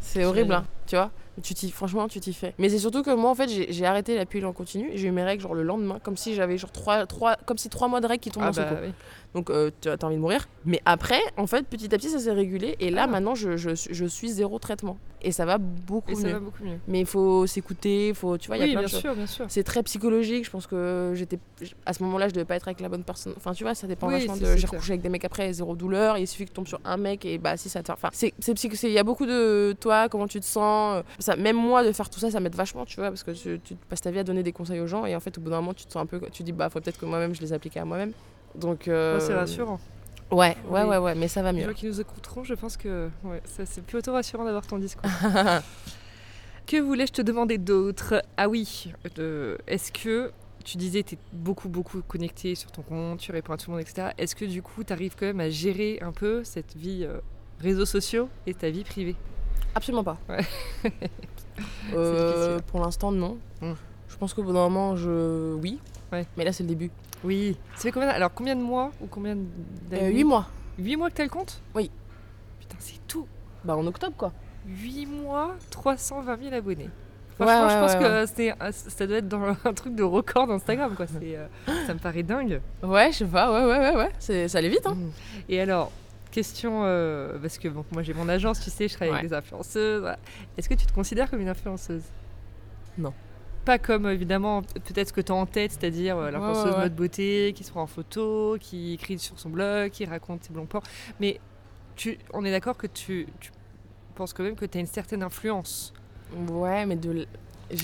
S2: C'est horrible. hein. tu vois. Tu t'y, franchement, tu t'y fais. Mais c'est surtout que moi, en fait, j'ai, j'ai arrêté la pilule en continu et j'ai eu mes règles genre le lendemain, comme si j'avais genre trois, trois, comme si trois mois de règles qui tombent
S1: Ah
S2: seul
S1: bah
S2: coup.
S1: oui.
S2: Donc euh, tu as envie de mourir. Mais après, en fait, petit à petit, ça s'est régulé et là,
S1: Ah.
S2: maintenant, je, je, je suis zéro traitement et ça va beaucoup
S1: Et ça
S2: mieux.
S1: va beaucoup mieux.
S2: Mais il faut s'écouter, faut, tu vois, il y a plein
S1: bien
S2: de choses.
S1: sûr, bien sûr.
S2: C'est très psychologique. Je pense que j'étais à ce moment-là, je devais pas être avec la bonne personne. Enfin, tu vois, ça dépend
S1: Oui,
S2: vachement
S1: c'est-
S2: de.
S1: c'est
S2: J'ai recouché avec des mecs après, zéro douleur. Il suffit que tu tombes sur un mec et bah si ça te. Enfin, c'est c'est Il y a beaucoup de toi, comment tu te sens. Ça, même moi, de faire tout ça, ça m'aide vachement, tu vois, parce que tu, tu passes ta vie à donner des conseils aux gens et en fait, au bout d'un moment, tu te sens un peu. Tu dis bah faut peut-être que moi-même je les applique à moi-même. Donc. euh,
S1: c'est rassurant.
S2: Ouais, ouais, ouais, ouais, mais ça va
S1: Les
S2: mieux.
S1: gens qui nous écouteront, je pense que ouais, ça, c'est plutôt rassurant d'avoir ton discours. [laughs] que voulais-je te demander d'autre? Ah oui, euh, est-ce que tu disais que tu es beaucoup, beaucoup connecté sur ton compte, tu réponds à tout le monde, etc. Est-ce que du coup, tu arrives quand même à gérer un peu cette vie euh, réseaux sociaux et ta vie privée?
S2: Absolument pas.
S1: Ouais. [laughs]
S2: Euh, pour l'instant, non.
S1: Hmm.
S2: Je pense qu'au bout d'un moment, je. Oui.
S1: Ouais.
S2: Mais là, c'est le début.
S1: Oui. Ça fait combien Alors, combien de mois ou combien d'années?
S2: Euh, 8 mois.
S1: 8 mois que t'as le compte?
S2: Oui.
S1: Putain, c'est tout.
S2: Bah, en octobre, quoi.
S1: 8 mois, 320 000 abonnés.
S2: Ouais,
S1: Franchement, je
S2: ouais,
S1: pense
S2: ouais,
S1: que c'est- ça doit être dans [laughs] un truc de record d'Instagram. quoi. C'est, euh, ça me paraît dingue.
S2: Ouais, je sais pas, ouais, ouais, ouais, ouais. C'est, ça allait vite, hein.
S1: Et alors, question, euh, parce que bon, moi j'ai mon agence, tu sais, je travaille avec des influenceuses. voilà. Est-ce que tu te considères comme une influenceuse?
S2: Non.
S1: Pas comme évidemment peut-être ce que tu as en tête, c'est-à-dire euh, l'influenceuse
S2: ouais, ouais.
S1: mode beauté qui se prend en photo, qui écrit sur son blog, qui raconte ses bons plans. Mais tu, on est d'accord que tu, tu penses quand même que tu as une certaine influence.
S2: Ouais, mais de. l-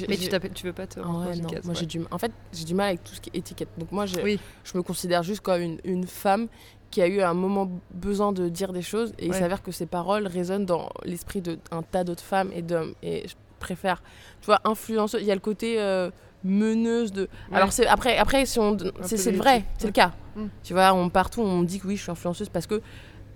S1: Mais tu, t'appelles- tu veux pas te dans une
S2: non.
S1: case,
S2: Moi,
S1: ouais.
S2: j'ai du... En fait, j'ai du mal avec tout ce qui est étiquette. Donc, moi, je,
S1: Oui.
S2: je me considère juste comme une, une femme qui a eu à un moment besoin de dire des choses. Et il s'avère que ces paroles résonnent dans l'esprit d'un tas d'autres femmes et d'hommes. Et je préfère, tu vois, influenceuse. Il y a le côté euh, meneuse de.
S1: Ouais.
S2: Alors, c'est, après, après si c'est, vrai, c'est
S1: ouais.
S2: le cas.
S1: Mm.
S2: Tu vois, on, partout, on dit que oui, je suis influenceuse parce que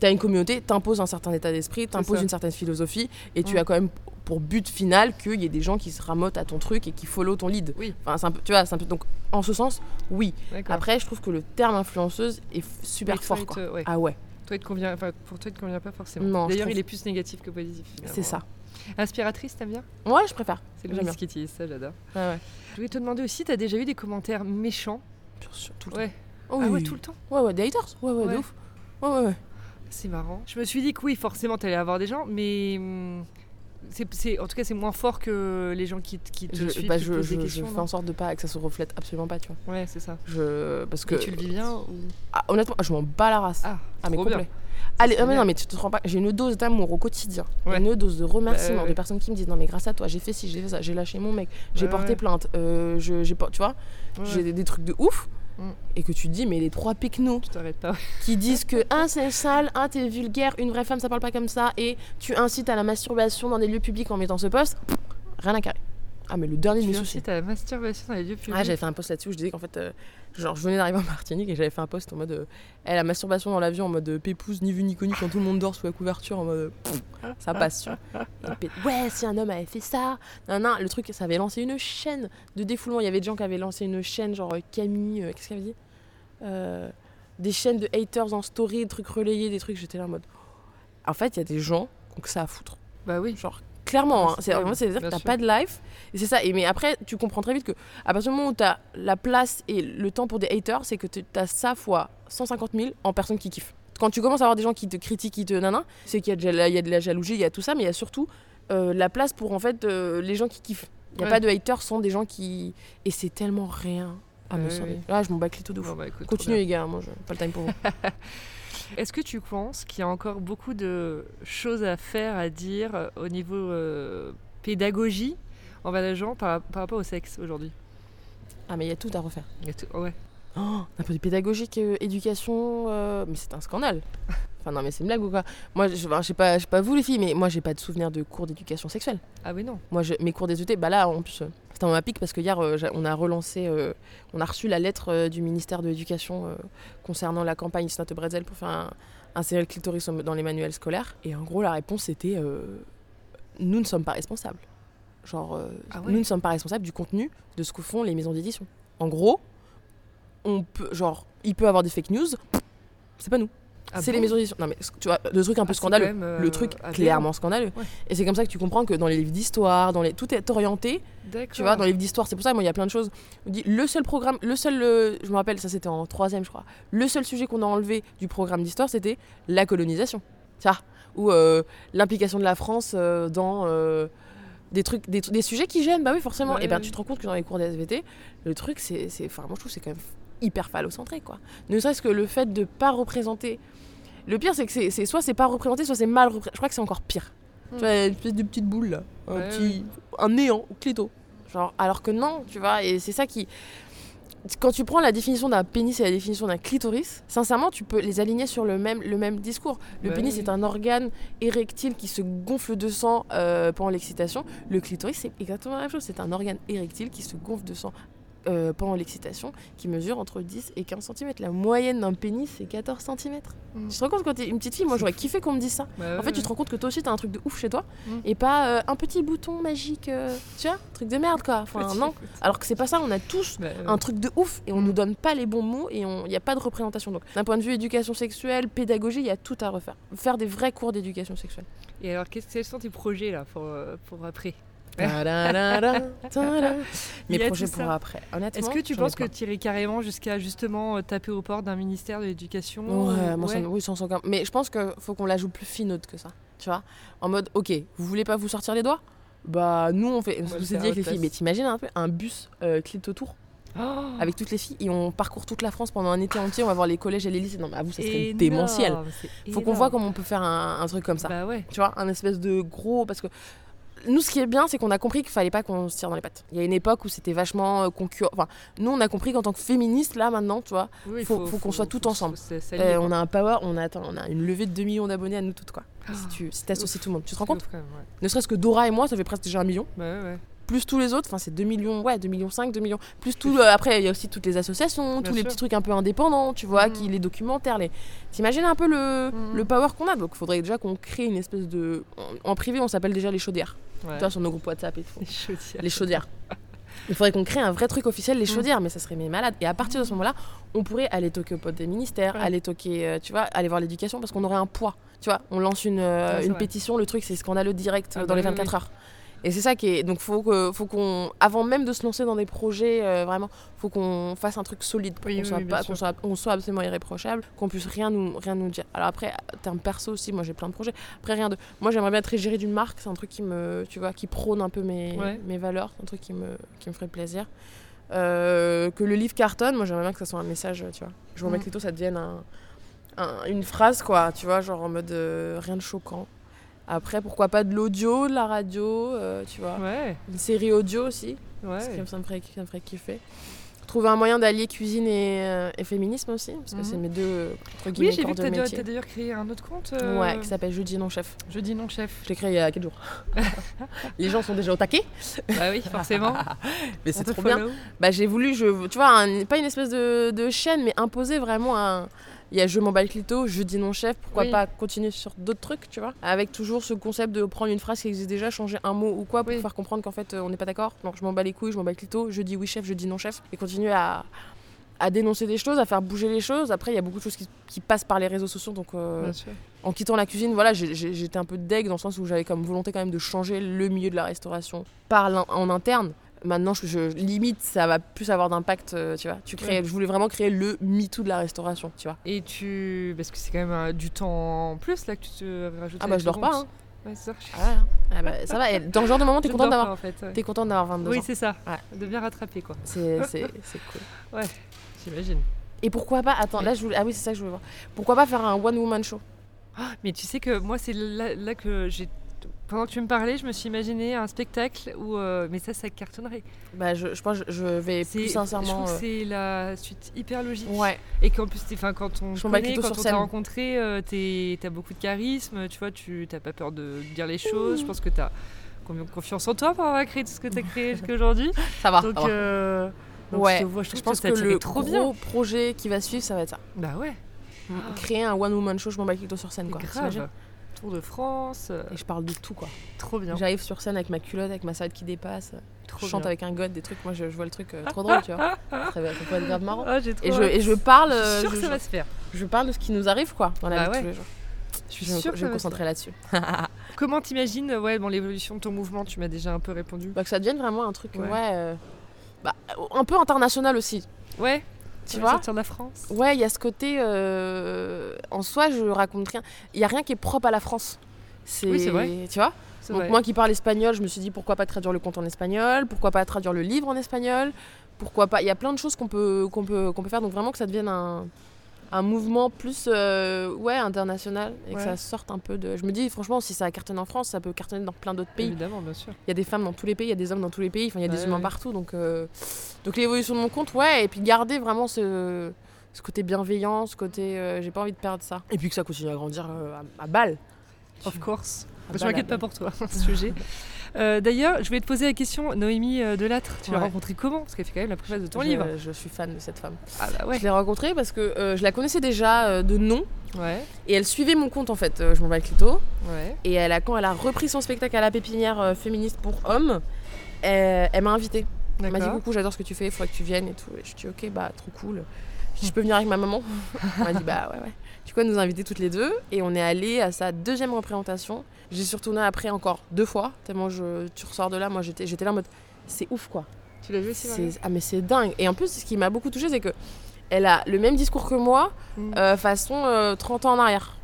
S2: tu as une communauté, t'imposes un certain état d'esprit, t'imposes une certaine philosophie et tu
S1: Mm.
S2: as quand même pour but final qu'il y ait des gens qui se ramotent à ton truc et qui follow ton lead.
S1: Oui.
S2: Enfin, c'est un peu, tu vois, c'est un peu, donc en ce sens, oui. Après, je trouve que le terme influenceuse est super fort. Quoi.
S1: ouais.
S2: Ah ouais,
S1: Toi, il te convient, pour toi, il te convient pas forcément. D'ailleurs,
S2: trouve-
S1: il est plus négatif que positif.
S2: c'est ça.
S1: Inspiratrice, t'aimes bien?
S2: Ouais, je préfère.
S1: C'est
S2: bien.
S1: qui utilise ça, j'adore.
S2: Ouais, ouais.
S1: Je voulais te demander aussi, t'as déjà eu des commentaires méchants?
S2: Bien sûr, tout le
S1: Ouais.
S2: temps. Oh,
S1: Ah
S2: oui,
S1: ouais, tout le temps?
S2: Ouais, ouais, des haters. Ouais, ouais,
S1: Ouais.
S2: de ouf. Ouais, ouais, ouais.
S1: C'est marrant. Je me suis dit que oui, forcément, t'allais avoir des gens, mais hum, c'est, c'est- en tout cas, c'est moins fort que les gens qui, qui te
S2: Je,
S1: suivent,
S2: bah,
S1: qui
S2: je,
S1: posent des
S2: je- je
S1: questions.
S2: fais
S1: non
S2: en sorte de pas que ça se reflète absolument pas, tu vois.
S1: Ouais, c'est ça.
S2: Je, parce que
S1: Et tu le vis bien ou...
S2: Ah, honnêtement, je m'en bats la race.
S1: Ah,
S2: Ah, mais complet.
S1: bien.
S2: Allez, ah, mais non, mais tu te rends pas. J'ai une dose d'amour au quotidien.
S1: Ouais.
S2: Une dose de remerciement
S1: Bah, ouais,
S2: de personnes qui me disent Non, mais grâce à toi, j'ai fait ci, j'ai fait ça, j'ai lâché mon mec, j'ai
S1: Ouais,
S2: porté plainte, euh, je, j'ai tu vois, j'ai des, des trucs de ouf.
S1: Mm.
S2: Et que tu te dis, mais les trois
S1: pas. [laughs]
S2: qui disent que un c'est sale, un t'es vulgaire, une vraie femme ça parle pas comme ça, et tu incites à la masturbation dans des lieux publics en mettant ce post, rien à carrer. Ah, mais le dernier de
S1: Tu
S2: mes soucis.
S1: à la masturbation dans les lieux publics.
S2: Ah, j'avais fait un post là-dessus où je disais qu'en fait, euh, genre, je venais d'arriver en Martinique et j'avais fait un post en mode euh, eh, la masturbation dans l'avion en mode euh, pépouze, ni vu ni connu quand tout le monde dort sous la couverture en mode euh, pff, ça passe, tu ouais, si un homme avait fait ça, non, non, le truc, ça avait lancé une chaîne de défoulement. Il y avait des gens qui avaient lancé une chaîne, genre euh, Camille, qu'est-ce qu'elle avait dit? Des chaînes de haters en story, des trucs relayés, des trucs, j'étais là en mode. En fait, il y a des gens qui ont que ça à foutre.
S1: Bah oui.
S2: Genre, clairement, hein,
S1: c'est
S2: vraiment, c'est-à-dire que t'as pas de life. Et c'est ça. Et mais après, tu comprends très vite que à partir du moment où t'as la place et le temps pour des haters, c'est que tu- t'as ça fois 150 000 en personnes qui kiffent. Quand tu commences à avoir des gens qui te critiquent, qui te nana, c'est qu'il y, a de la- il y a de la jalousie, il y a tout ça, mais il y a surtout euh, la place pour en fait euh, les gens qui kiffent. Il n'y a
S1: Ouais.
S2: pas de haters sans des gens qui. Et c'est tellement rien à me
S1: ouais.
S2: Là, je m'en bats clito de fou.
S1: Bon, bah, écoute,
S2: Continuez, les gars, moi, je... pas le time pour vous. [laughs]
S1: Est-ce que tu penses qu'il y a encore beaucoup de choses à faire, à dire euh, au niveau euh, pédagogie envers les gens par, par rapport au sexe aujourd'hui?
S2: Ah, mais il y a tout à refaire.
S1: Il y a tout- Ouais.
S2: Oh, d'un point de pédagogique, euh, éducation, euh, mais c'est un scandale. Enfin non, mais c'est une blague ou quoi Moi, je, je sais pas, je sais pas vous les filles, mais moi j'ai pas de souvenir de cours d'éducation sexuelle.
S1: Ah oui, non.
S2: Moi, je- mes cours d'éducation, bah là en plus, euh, c'était un pic parce que hier euh, on a relancé, euh, on a reçu la lettre euh, du ministère de l'éducation concernant la campagne It's not Bretzel pour faire un, insérer le clitoris dans les manuels scolaires. Et en gros, la réponse c'était euh, nous ne sommes pas responsables. Genre,
S1: Ah ouais.
S2: nous ne sommes pas responsables du contenu de ce que font les maisons d'édition. En gros, on peut, genre, il peut avoir des fake news, c'est pas nous.
S1: Ah
S2: c'est les maisons d'édition. Non mais tu vois, le truc un peu
S1: Ah,
S2: scandaleux.
S1: même, euh,
S2: le truc clairement scandaleux.
S1: Ouais.
S2: Et c'est comme ça que tu comprends que dans les livres d'histoire, dans les tout est orienté.
S1: D'accord.
S2: Tu vois, dans les livres d'histoire, c'est pour ça moi il y a plein de choses. On dit le seul programme, le seul, euh, je me rappelle, ça c'était en troisième je crois. Le seul sujet qu'on a enlevé du programme d'histoire, c'était la colonisation. Vois, ou euh, l'implication de la France dans des trucs, des, des sujets qui gênent. Bah oui forcément.
S1: Ouais,
S2: et ben tu te rends compte que dans les cours des SVT, le truc c'est, c'est, enfin moi je trouve que c'est quand même hyper phallocentré quoi. Ne serait-ce que le fait de pas représenter. Le pire c'est que c'est, soit c'est pas représenté, soit c'est mal représenté. Je crois que c'est encore pire.
S1: Hmm.
S2: Tu vois, une espèce de petite boule là, un
S1: Ouais,
S2: petit, un néant, clito. Genre, alors que non, tu vois, et c'est ça qui. Quand tu prends la définition d'un pénis et la définition d'un clitoris, sincèrement, tu peux les aligner sur le même, le même discours. Le
S1: Bah
S2: pénis
S1: oui.
S2: est un organe érectile qui se gonfle de sang euh, pendant l'excitation. Le clitoris, c'est exactement la même chose. C'est un organe érectile qui se gonfle de sang euh, pendant l'excitation, qui mesure entre 10 et 15 cm. La moyenne d'un pénis, c'est 14 cm.
S1: Mm.
S2: Tu te rends compte quand t'es une petite fille, moi j'aurais kiffé qu'on me dise ça.
S1: Bah
S2: En fait,
S1: ouais,
S2: tu te rends compte que toi aussi, t'as un truc de ouf chez toi
S1: Mm.
S2: et pas euh, un petit bouton magique, euh, tu vois, truc de merde quoi. Enfin,
S1: Petit
S2: non. Alors que c'est pas ça, on a tous
S1: Bah,
S2: un truc de ouf et on
S1: Mm.
S2: nous donne pas les bons mots et il n'y a pas de représentation. Donc, d'un point de vue éducation sexuelle, pédagogie, il y a tout à refaire. Faire des vrais cours d'éducation sexuelle.
S1: Et alors, quels sont tes projets là pour, pour après?
S2: Mes
S1: a
S2: projets pour après. Honnêtement,
S1: Est-ce que tu penses que tu irais carrément jusqu'à justement euh, taper aux portes d'un ministère de l'éducation
S2: Ouais,
S1: ou-
S2: moi, ça
S1: ouais.
S2: me- oui, sans aucun- Mais je pense qu'il faut qu'on la joue plus finaude que ça. Tu vois En mode, ok, vous voulez pas vous sortir les doigts? Bah, nous, on fait.
S1: On
S2: Je
S1: va
S2: vous
S1: le
S2: ai
S1: faire
S2: dit avec les filles, mais t'imagines un peu un bus euh, clip autour
S1: Oh
S2: avec toutes les filles et on parcourt toute la France pendant un été entier. On va voir les collèges et les lycées. Non, mais à vous, ça serait
S1: Énorme,
S2: démentiel. Faut qu'on voit comment on peut faire un, un truc comme ça.
S1: Bah ouais.
S2: Tu vois, un espèce de gros. Parce que nous, ce qui est bien, c'est qu'on a compris qu'il fallait pas qu'on se tire dans les pattes. Il y a une époque où c'était vachement euh, concurrent. Enfin, nous, on a compris qu'en tant que féministe, là, maintenant, tu vois,
S1: Oui,
S2: Faut- faut qu'on soit tout ensemble. euh, on a un power, on a, attends, on a une levée de 2 millions d'abonnés à nous toutes, quoi.
S1: Ah,
S2: si tu si t'associes
S1: ouf.
S2: tout le monde. Tu te rends compte
S1: ouf quand même, ouais.
S2: Ne serait-ce que Dora et moi, ça fait presque déjà un million.
S1: Bah ouais, ouais.
S2: Plus tous les autres, enfin, c'est 2 millions, ouais, 2 millions 5, 2 millions. Plus tout. après, il y a aussi toutes les associations,
S1: Bien
S2: tous les petits trucs un peu indépendants, tu vois, qui, les documentaires. Les... T'imagines un peu le,
S1: Mhm.
S2: le power qu'on a Donc, il faudrait déjà qu'on crée une espèce de. En, en privé, on s'appelle déjà les chaudières.
S1: Ouais.
S2: Tu vois, sur nos groupes WhatsApp et tout.
S1: Les chaudières.
S2: les chaudières. Il faudrait qu'on crée un vrai truc officiel, les
S1: Mm.
S2: chaudières, mais ça serait mais malade. Et à partir de ce moment-là, on pourrait aller toquer au pote des ministères,
S1: Ouais.
S2: aller toquer, euh, tu vois, aller voir l'éducation, parce qu'on aurait un poids. Tu vois, on lance une, euh,
S1: Ouais,
S2: une pétition, le truc c'est scandaleux direct
S1: Ah bah
S2: dans les
S1: oui,
S2: 24
S1: oui.
S2: heures. Et c'est ça qui est. Donc faut que, faut qu'on, avant même de se lancer dans des projets, euh, vraiment, faut qu'on fasse un truc solide pour
S1: Oui,
S2: qu'on
S1: oui,
S2: soit
S1: oui, bien
S2: pas,
S1: sûr.
S2: qu'on soit, on soit absolument irréprochable, qu'on puisse rien nous, rien nous dire. Alors après, en termes perso aussi, moi j'ai plein de projets. Après rien de. Moi j'aimerais bien être égérie d'une marque, c'est un truc qui me, tu vois, qui prône un peu mes,
S1: Ouais.
S2: mes valeurs, c'est un truc qui me, qui me ferait plaisir. Euh, que le livre cartonne, moi j'aimerais bien que ça soit un message, tu vois. Je vois
S1: Mm.
S2: plutôt ça devienne un, un- une phrase, quoi, tu vois, genre en mode euh, rien de choquant. Après, pourquoi pas de l'audio, de la radio, euh, tu vois.
S1: Ouais,
S2: Une série audio aussi, parce
S1: ouais.
S2: que ça me ferait, ça me ferait kiffer. Trouver un moyen d'allier cuisine et, euh, et féminisme aussi, parce que
S1: Mhm.
S2: c'est mes deux, euh, entre guillemets,
S1: Oui, j'ai vu que
S2: métier.
S1: t'as d'ailleurs créé un autre compte. euh,
S2: Ouais, qui s'appelle Jeudi non chef.
S1: Je dis non, chef.
S2: Je l'ai créé il y a 4 jours. [laughs] Les gens sont déjà au taquet,
S1: Bah oui, forcément. [laughs]
S2: mais c'est trop bien. Bah, j'ai voulu, je, tu vois, un- pas une espèce de, de chaîne, mais imposer vraiment un. Il y a Je m'en bats le clito, je dis non chef, pourquoi
S1: Oui.
S2: pas continuer sur d'autres trucs, tu vois Avec toujours ce concept de prendre une phrase qui existe déjà, changer un mot ou quoi pour
S1: Oui.
S2: faire comprendre qu'en fait euh, on n'est pas d'accord. Non, je m'en bats les couilles, je m'en bats le clito, je dis oui chef, je dis non chef, et continuer à, à dénoncer des choses, à faire bouger les choses. Après, il y a beaucoup de choses qui, qui passent par les réseaux sociaux, donc euh, en quittant la cuisine, voilà, j'étais un peu deg dans le sens où j'avais comme volonté quand même de changer le milieu de la restauration par en interne. Maintenant, je, je- limite, ça va plus avoir d'impact, euh, tu vois. Tu crées, Je voulais vraiment créer le MeToo de la restauration, tu vois.
S1: Et tu. Parce que c'est quand même euh, du temps en plus là que tu te rajoutes.
S2: Ah bah, je dors pas,
S1: compte. Ouais, ça.
S2: Ah ouais, hein. Ah bah, ça va, et dans ce genre de moment, t'es contente d'avoir
S1: en fait. ouais.
S2: contente d'avoir 22
S1: Oui,
S2: ans.
S1: c'est ça.
S2: Ouais.
S1: De bien rattraper quoi.
S2: C'est [laughs] cool.
S1: J'imagine.
S2: Et pourquoi pas, attends, là, je voulais, ah oui, c'est ça que je voulais voir. Pourquoi pas faire un one-woman show?
S1: Mais tu sais que moi, c'est là, là que j'ai. Pendant que tu me parlais, je me suis imaginé un spectacle où. euh, Mais ça, ça cartonnerait.
S2: Bah, je, je pense que je, je vais plus
S1: Je
S2: sincèrement.
S1: trouve que
S2: euh,
S1: c'est la suite hyper logique.
S2: Ouais,
S1: Et qu'en plus, t'es- 'fin, quand on
S2: Je
S1: connaît, quand on t'a rencontré, euh, t'as beaucoup de charisme, tu vois, tu t'as pas peur de dire les choses. Je pense que t'as combien de confiance en toi pour avoir créé tout ce que t'as créé jusqu'à [laughs] aujourd'hui?
S2: ça va.
S1: Donc,
S2: ça va.
S1: euh, donc
S2: Ouais,
S1: je, vois, je
S2: Je pense
S1: que,
S2: que, le
S1: trop
S2: gros
S1: bien.
S2: projet qui va suivre, ça va être ça.
S1: Bah ouais,
S2: Créer un one-woman show, je m'en bats sur scène, quoi.
S1: grave. Tour de France, euh,
S2: Et je parle de tout, quoi.
S1: trop bien.
S2: J'arrive sur scène avec ma culotte, avec ma serviette qui dépasse.
S1: Trop
S2: je chante
S1: bien.
S2: avec un god, des trucs. Moi, je, je vois le truc euh, trop drôle, tu vois. [laughs] Ça, ça peut être grave marrant.
S1: Trop
S2: Et je, et je parle.
S1: Je
S2: euh,
S1: suis sûre
S2: je-
S1: que ça
S2: je-
S1: va se faire.
S2: je parle de ce qui nous arrive, quoi, dans la
S1: Bah
S2: vie
S1: ouais.
S2: tous les jours.
S1: Je suis sûre
S2: je vais me concentrer là-dessus. [laughs]
S1: Comment t'imagines euh, ouais, bon, l'évolution de ton mouvement Tu m'as déjà un peu répondu.
S2: Bah, que ça devienne vraiment un truc,
S1: Ouais.
S2: ouais, euh, bah, un peu international aussi.
S1: Ouais,
S2: Tu vois
S1: sortir de la France
S2: Ouais, il y a ce côté. euh, en soi, je raconte rien. Il y a rien qui est propre à la France. C'est,
S1: Oui, c'est vrai.
S2: Tu vois Donc
S1: vrai.
S2: moi qui parle espagnol, je me suis dit pourquoi pas traduire le conte en espagnol, pourquoi pas traduire le livre en espagnol, pourquoi pas? Il y a plein de choses qu'on peut qu'on peut qu'on peut faire. Donc vraiment que ça devienne un un mouvement plus euh, ouais international et que ça sorte un peu de. Je me dis franchement si ça cartonne en France, ça peut cartonner dans plein d'autres pays.
S1: Évidemment, bien sûr.
S2: Il y a des femmes dans tous les pays, il y a des hommes dans tous les pays, il y a des humains partout. Donc euh, donc l'évolution de mon compte, ouais, et puis garder vraiment ce ce côté bienveillant, ce côté euh, j'ai pas envie de perdre ça. Et puis que ça continue à grandir à, à balle.
S1: Of course.
S2: À
S1: Je
S2: balle, à
S1: m'inquiète pas pour toi, ce sujet. [laughs] Euh, D'ailleurs, je vais te poser la question, Noémie euh, Delattre, tu l'as rencontrée comment? Parce qu'elle fait quand même la préface de ton
S2: je,
S1: livre.
S2: Je suis fan de cette femme.
S1: Ah bah ouais.
S2: Je l'ai rencontrée parce que euh, je la connaissais déjà euh, de nom
S1: Ouais,
S2: et elle suivait mon compte en fait. je m'en vais avec Clito.
S1: ouais.
S2: Et elle a, quand elle a repris son spectacle à la pépinière féministe pour hommes, elle, elle m'a invitée. Elle m'a dit coucou, j'adore ce que tu fais, il faudrait que tu viennes et tout. Et je dis ok, bah trop cool. Je dis, [laughs] je peux venir avec ma maman? Elle m'a dit bah ouais, ouais. Du coup, elle nous a invités toutes les deux et on est allé à sa deuxième représentation. J'y suis retournée après encore deux fois, tellement je, tu ressors de là. Moi j'étais j'étais là en mode c'est ouf quoi.
S1: Tu l'as vu aussi,
S2: Ah mais c'est dingue. Et en plus, ce qui m'a beaucoup touchée, c'est que elle a le même discours que moi,
S1: Mm.
S2: euh, façon euh, 30 ans en arrière,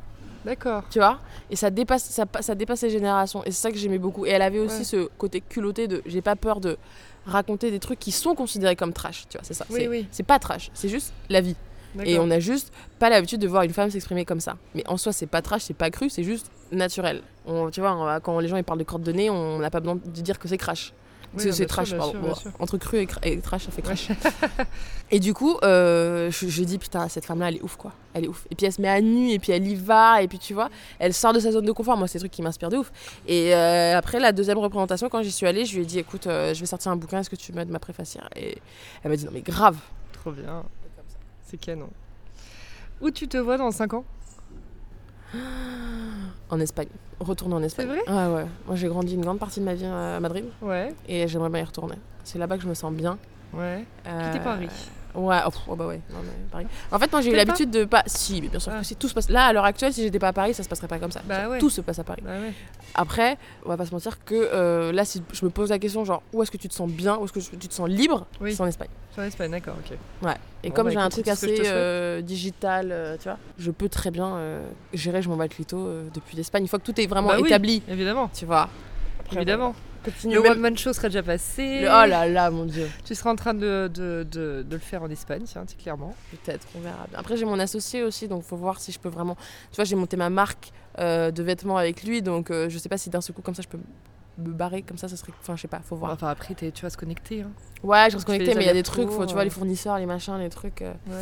S1: D'accord.
S2: tu vois? Et ça dépasse, ça, pa- ça dépasse les générations. Et c'est ça que j'aimais beaucoup. Et elle avait aussi
S1: Ouais.
S2: ce côté culotté de j'ai pas peur de raconter des trucs qui sont considérés comme trash, tu vois. C'est ça.
S1: Oui,
S2: c'est,
S1: oui.
S2: c'est pas trash, c'est juste la vie. Et on a juste pas l'habitude de voir une femme s'exprimer comme ça. Mais en soi, c'est pas trash, c'est pas cru, c'est juste naturel. On, tu vois, on quand les gens ils parlent de crotte de nez, on n'a pas besoin de dire que c'est crash.
S1: Oui,
S2: c'est, trash,
S1: sûr, bien
S2: pardon.
S1: sûr, bien
S2: Bon,
S1: sûr.
S2: entre cru et, trash, ça fait crash. [laughs] Et du coup, euh, je- j'ai dit, putain, cette femme-là, elle est ouf, quoi. Elle est ouf. Et puis elle se met à nu, et puis elle y va, et puis tu vois, elle sort de sa zone de confort. Moi, c'est des trucs qui m'inspirent de ouf. Et euh, après la deuxième représentation, quand j'y suis allée, je lui ai dit, écoute, euh, je vais sortir un bouquin, est-ce que tu m'aides ma préfacière? Et elle m'a dit, non, mais grave.
S1: Trop bien. C'est canon. Où tu te vois dans 5 ans?
S2: En Espagne. Retourner en Espagne.
S1: vrai?
S2: Ah ouais. Moi, j'ai grandi une grande partie de ma vie à Madrid,
S1: Ouais.
S2: et j'aimerais bien y retourner. C'est là-bas que je me sens bien.
S1: Ouais.
S2: Euh,
S1: Quitter Paris.
S2: Ouais, oh, oh bah ouais, non, mais Paris. En fait, moi j'ai eu l'habitude de pas. Si, mais bien sûr
S1: Ah.
S2: que si tout se passe. Là, à l'heure actuelle, si j'étais pas à Paris, ça se passerait pas comme ça.
S1: Bah ouais.
S2: Tout se passe à Paris.
S1: Bah ouais.
S2: Après, on va pas se mentir que euh, là, si je me pose la question, genre, où est-ce que tu te sens bien, où est-ce que tu te sens libre,
S1: Oui.
S2: c'est en Espagne.
S1: Sur l'Espagne, d'accord, ok.
S2: Et
S1: Bon,
S2: comme
S1: bah,
S2: j'ai un truc
S1: c'est
S2: assez euh, digital, euh, tu vois, je peux très bien euh, gérer, je m'en bats le clito depuis l'Espagne. Une fois que tout est vraiment
S1: Bah oui.
S2: établi,
S1: Évidemment,
S2: tu vois. Après,
S1: évidemment. Le one man show sera déjà passé.
S2: le- Oh là là, mon dieu.
S1: Tu seras en train de, de, de, de le faire en Espagne, tiens, c'est clairement.
S2: Peut-être, on verra. Après, j'ai mon associé aussi, donc faut voir si je peux vraiment. Tu vois, j'ai monté ma marque euh, de vêtements avec lui, donc euh, je sais pas si d'un seul coup, comme ça, je peux me barrer comme ça, ça serait. Enfin, je sais pas, faut voir.
S1: Enfin, après, tu vas se connecter. Hein.
S2: Ouais, je
S1: fais
S2: connectée,
S1: les
S2: mais il y a des trucs, faut, tu vois,
S1: euh.
S2: les fournisseurs, les machins, les trucs. euh.
S1: Ouais.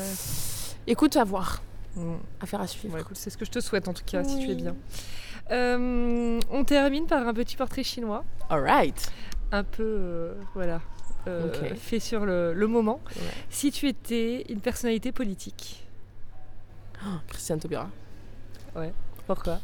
S2: Écoute, à voir,
S1: Mm.
S2: affaire à suivre.
S1: C'est ce que je te souhaite en tout cas, si tu es bien. Euh, on termine par un petit portrait chinois,
S2: Alright.
S1: un peu, euh, voilà, euh, fait sur le, le moment.
S2: Ouais.
S1: Si tu étais une personnalité politique,
S2: Christiane Taubira.
S1: pourquoi?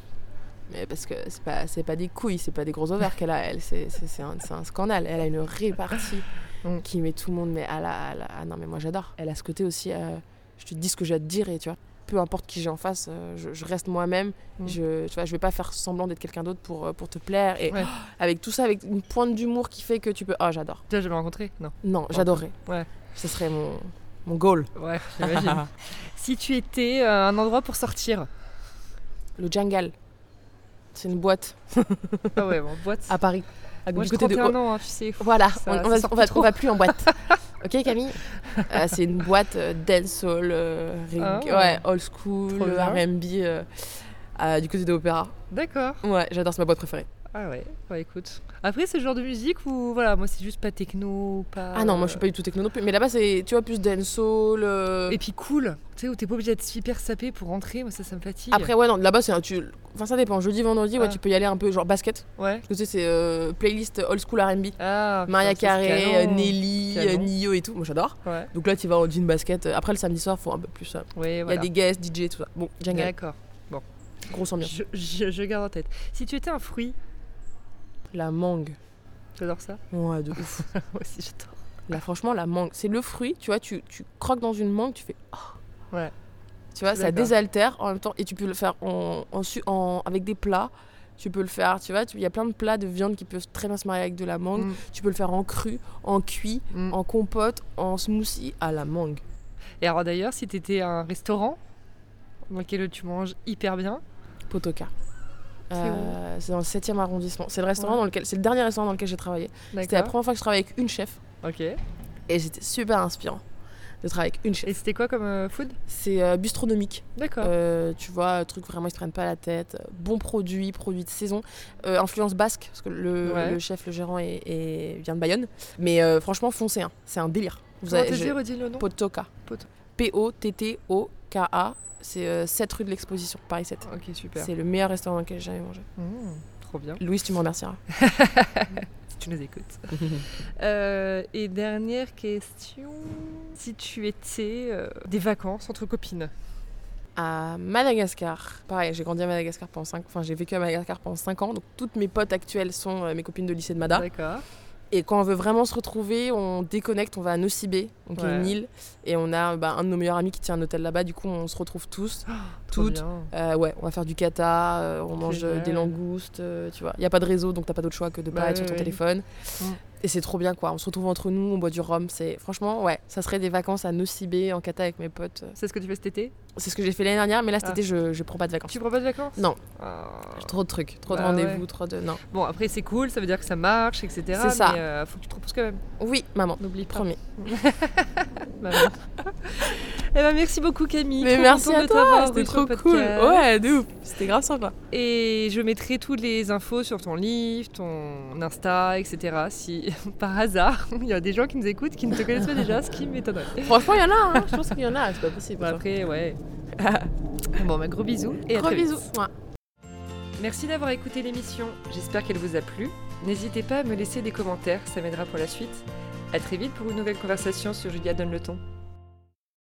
S2: Mais parce que c'est pas, c'est pas des couilles, c'est pas des gros ovaires qu'elle a, elle. C'est, un, scandale. Elle a une répartie [laughs]
S1: Mm.
S2: qui met tout le monde mais à la, à la- Ah non, mais moi j'adore. Elle a ce côté aussi. euh, je te dis ce que j'ai à te dire et tu vois. Peu importe qui j'ai en face, euh, je, je reste moi-même.
S1: Mm.
S2: Je, tu vois, je vais pas faire semblant d'être quelqu'un d'autre pour, euh, pour te plaire. Et
S1: Ouais. [gasps]
S2: avec tout ça, avec une pointe d'humour qui fait que tu peux. Oh, j'adore.
S1: Tu l'as jamais rencontré? Non.
S2: Non, j'adorerais.
S1: Ouais.
S2: Ce serait mon, mon goal.
S1: Ouais, j'imagine. [laughs] si tu étais euh, un endroit pour sortir,
S2: Le Jungle. C'est une boîte
S1: ah ouais, bon, boîte.
S2: à Paris. À-
S1: Moi,
S2: du
S1: j'ai
S2: côté de-
S1: 31 ans, hein, tu sais.
S2: Voilà,
S1: Ça-
S2: on, on
S1: ça
S2: va, on, va,
S1: plus trop.
S2: on va plus en boîte. [laughs] ok Camille Euh, C'est une boîte euh, dancehall, euh,
S1: Ah.
S2: ouais, old school. R&B, euh, euh, du côté de l'opéra.
S1: D'accord.
S2: Ouais, j'adore, c'est ma boîte préférée.
S1: Ah ouais, bah écoute. Après, c'est le genre de musique où, voilà, moi, c'est juste pas techno, pas.
S2: Ah non, moi je suis pas du tout techno non plus. Mais là-bas, c'est, tu vois, plus dancehall. euh,
S1: Et puis cool, tu sais, où t'es pas obligé d'être hyper sapé pour rentrer, moi, ça, ça me fatigue.
S2: Après, ouais, non, là-bas, c'est un. Tu... Enfin, ça dépend. Jeudi, vendredi, ouais,
S1: Ah.
S2: tu peux y aller un peu, genre basket.
S1: Ouais.
S2: Parce que tu sais, c'est euh, playlist old school RB.
S1: Ah,
S2: Maria
S1: ça,
S2: Carey, euh, Nelly, euh, Nio et tout. Moi j'adore.
S1: Ouais,
S2: Donc là, tu vas en jean basket. Après, le samedi soir, faut un peu plus. euh,
S1: ouais,
S2: Il y
S1: voilà.
S2: a des guests, DJ, tout ça. Bon, jungle,
S1: D'accord.
S2: grosse ambiance.
S1: Je, je, je garde en tête. Si tu étais un fruit,
S2: La mangue.
S1: j'adore ça.
S2: Ouais, de ouf. [laughs]
S1: moi aussi, j'adore.
S2: Là, franchement, la mangue, c'est le fruit, tu vois, tu, tu croques dans une mangue, tu fais. oh.
S1: Ouais.
S2: Tu vois, ça désaltère en même temps. Et tu peux le faire en, en avec des plats. Tu peux le faire, tu vois, tu- il y a plein de plats de viande qui peuvent très bien se marier avec de la mangue.
S1: Mm,
S2: Tu peux le faire en cru, en cuit,
S1: mm.
S2: en compote, en smoothie à la mangue.
S1: Et alors d'ailleurs, si tu étais un restaurant dans lequel tu manges hyper bien,
S2: Potoka.
S1: C'est
S2: Euh, C'est dans le 7e arrondissement. C'est le restaurant
S1: Ouais.
S2: dans lequel, c'est le dernier restaurant dans lequel j'ai travaillé. C'était la première fois que je travaillais avec une chef
S1: Ok.
S2: et c'était super inspirant de travailler avec une chef.
S1: Et c'était quoi comme euh, food?
S2: C'est euh, bistronomique.
S1: D'accord.
S2: Tu vois, truc vraiment, ils se prennent pas la tête. Bon produit, produit de saison. Influence basque, parce que le,
S1: Ouais.
S2: le chef, le gérant, est, est- vient de Bayonne. Mais franchement, foncez, hein. c'est un délire. Vous
S1: Comment
S2: avez-
S1: redis le nom?
S2: Potoka.
S1: Poto-
S2: C'est euh, 7 rue de l'exposition, Paris 7.
S1: Ok, super.
S2: C'est le meilleur restaurant dans lequel j'ai jamais mangé.
S1: Mmh, trop bien.
S2: Louise, tu me remercieras. [laughs]
S1: Si tu nous écoutes. [laughs] Euh, et dernière question. Si tu étais euh, des vacances entre copines?
S2: à Madagascar. Pareil, j'ai grandi à Madagascar pendant 5 enfin j'ai vécu à Madagascar pendant 5 ans. Donc toutes mes potes actuelles sont euh, mes copines de lycée de Mada.
S1: D'accord.
S2: Et quand on veut vraiment se retrouver, on déconnecte, on va à Nosibé, donc
S1: Ouais.
S2: une île, et on a bah, un de nos meilleurs amis qui tient un hôtel là-bas. Du coup, on se retrouve tous.
S1: Trop
S2: Toutes. Euh, ouais, on va faire du kata, euh, on mange euh, des langoustes, euh, tu vois. Il y a pas de réseau, donc t'as pas d'autre choix que de pas
S1: Bah
S2: être sur ton téléphone.
S1: Mm.
S2: Et c'est trop bien quoi. On se retrouve entre nous, on boit du rhum. C'est franchement ouais, ça serait des vacances à Nosibé en kata avec mes potes.
S1: C'est ce que tu fais cet été?
S2: C'est ce que j'ai fait l'année dernière, mais là cet
S1: Ah.
S2: été je, je prends pas de vacances.
S1: Tu prends pas de vacances?
S2: Non.
S1: Ah.
S2: Trop de trucs, trop
S1: Bah
S2: de rendez-vous,
S1: ouais.
S2: trop de. Non.
S1: Bon, après, c'est cool, ça veut dire que ça marche, etc.
S2: C'est ça.
S1: Mais euh, faut que tu te reposes quand même.
S2: Oui, maman,
S1: N'oublie pas.
S2: promis. [laughs]
S1: Bah, voilà. Eh ben, merci beaucoup, Camille.
S2: Mais merci à
S1: de
S2: toi, c'était trop cool. Ouais, de ouf. C'était grave sympa.
S1: Et je mettrai toutes les infos sur ton livre, ton Insta, etc. Si [laughs] par hasard, il y a des gens qui nous écoutent qui ne te connaissent pas déjà, ce qui m'étonnerait.
S2: Franchement, il y en a, hein. je pense qu'il y en a, c'est pas possible.
S1: Après, ouais. [laughs] bon, bah, gros bisous et à
S2: Gros
S1: très vite.
S2: bisous. Ouais.
S1: Merci d'avoir écouté l'émission. J'espère qu'elle vous a plu. N'hésitez pas à me laisser des commentaires, ça m'aidera pour la suite. À très vite pour une nouvelle conversation sur Julia Donne le ton.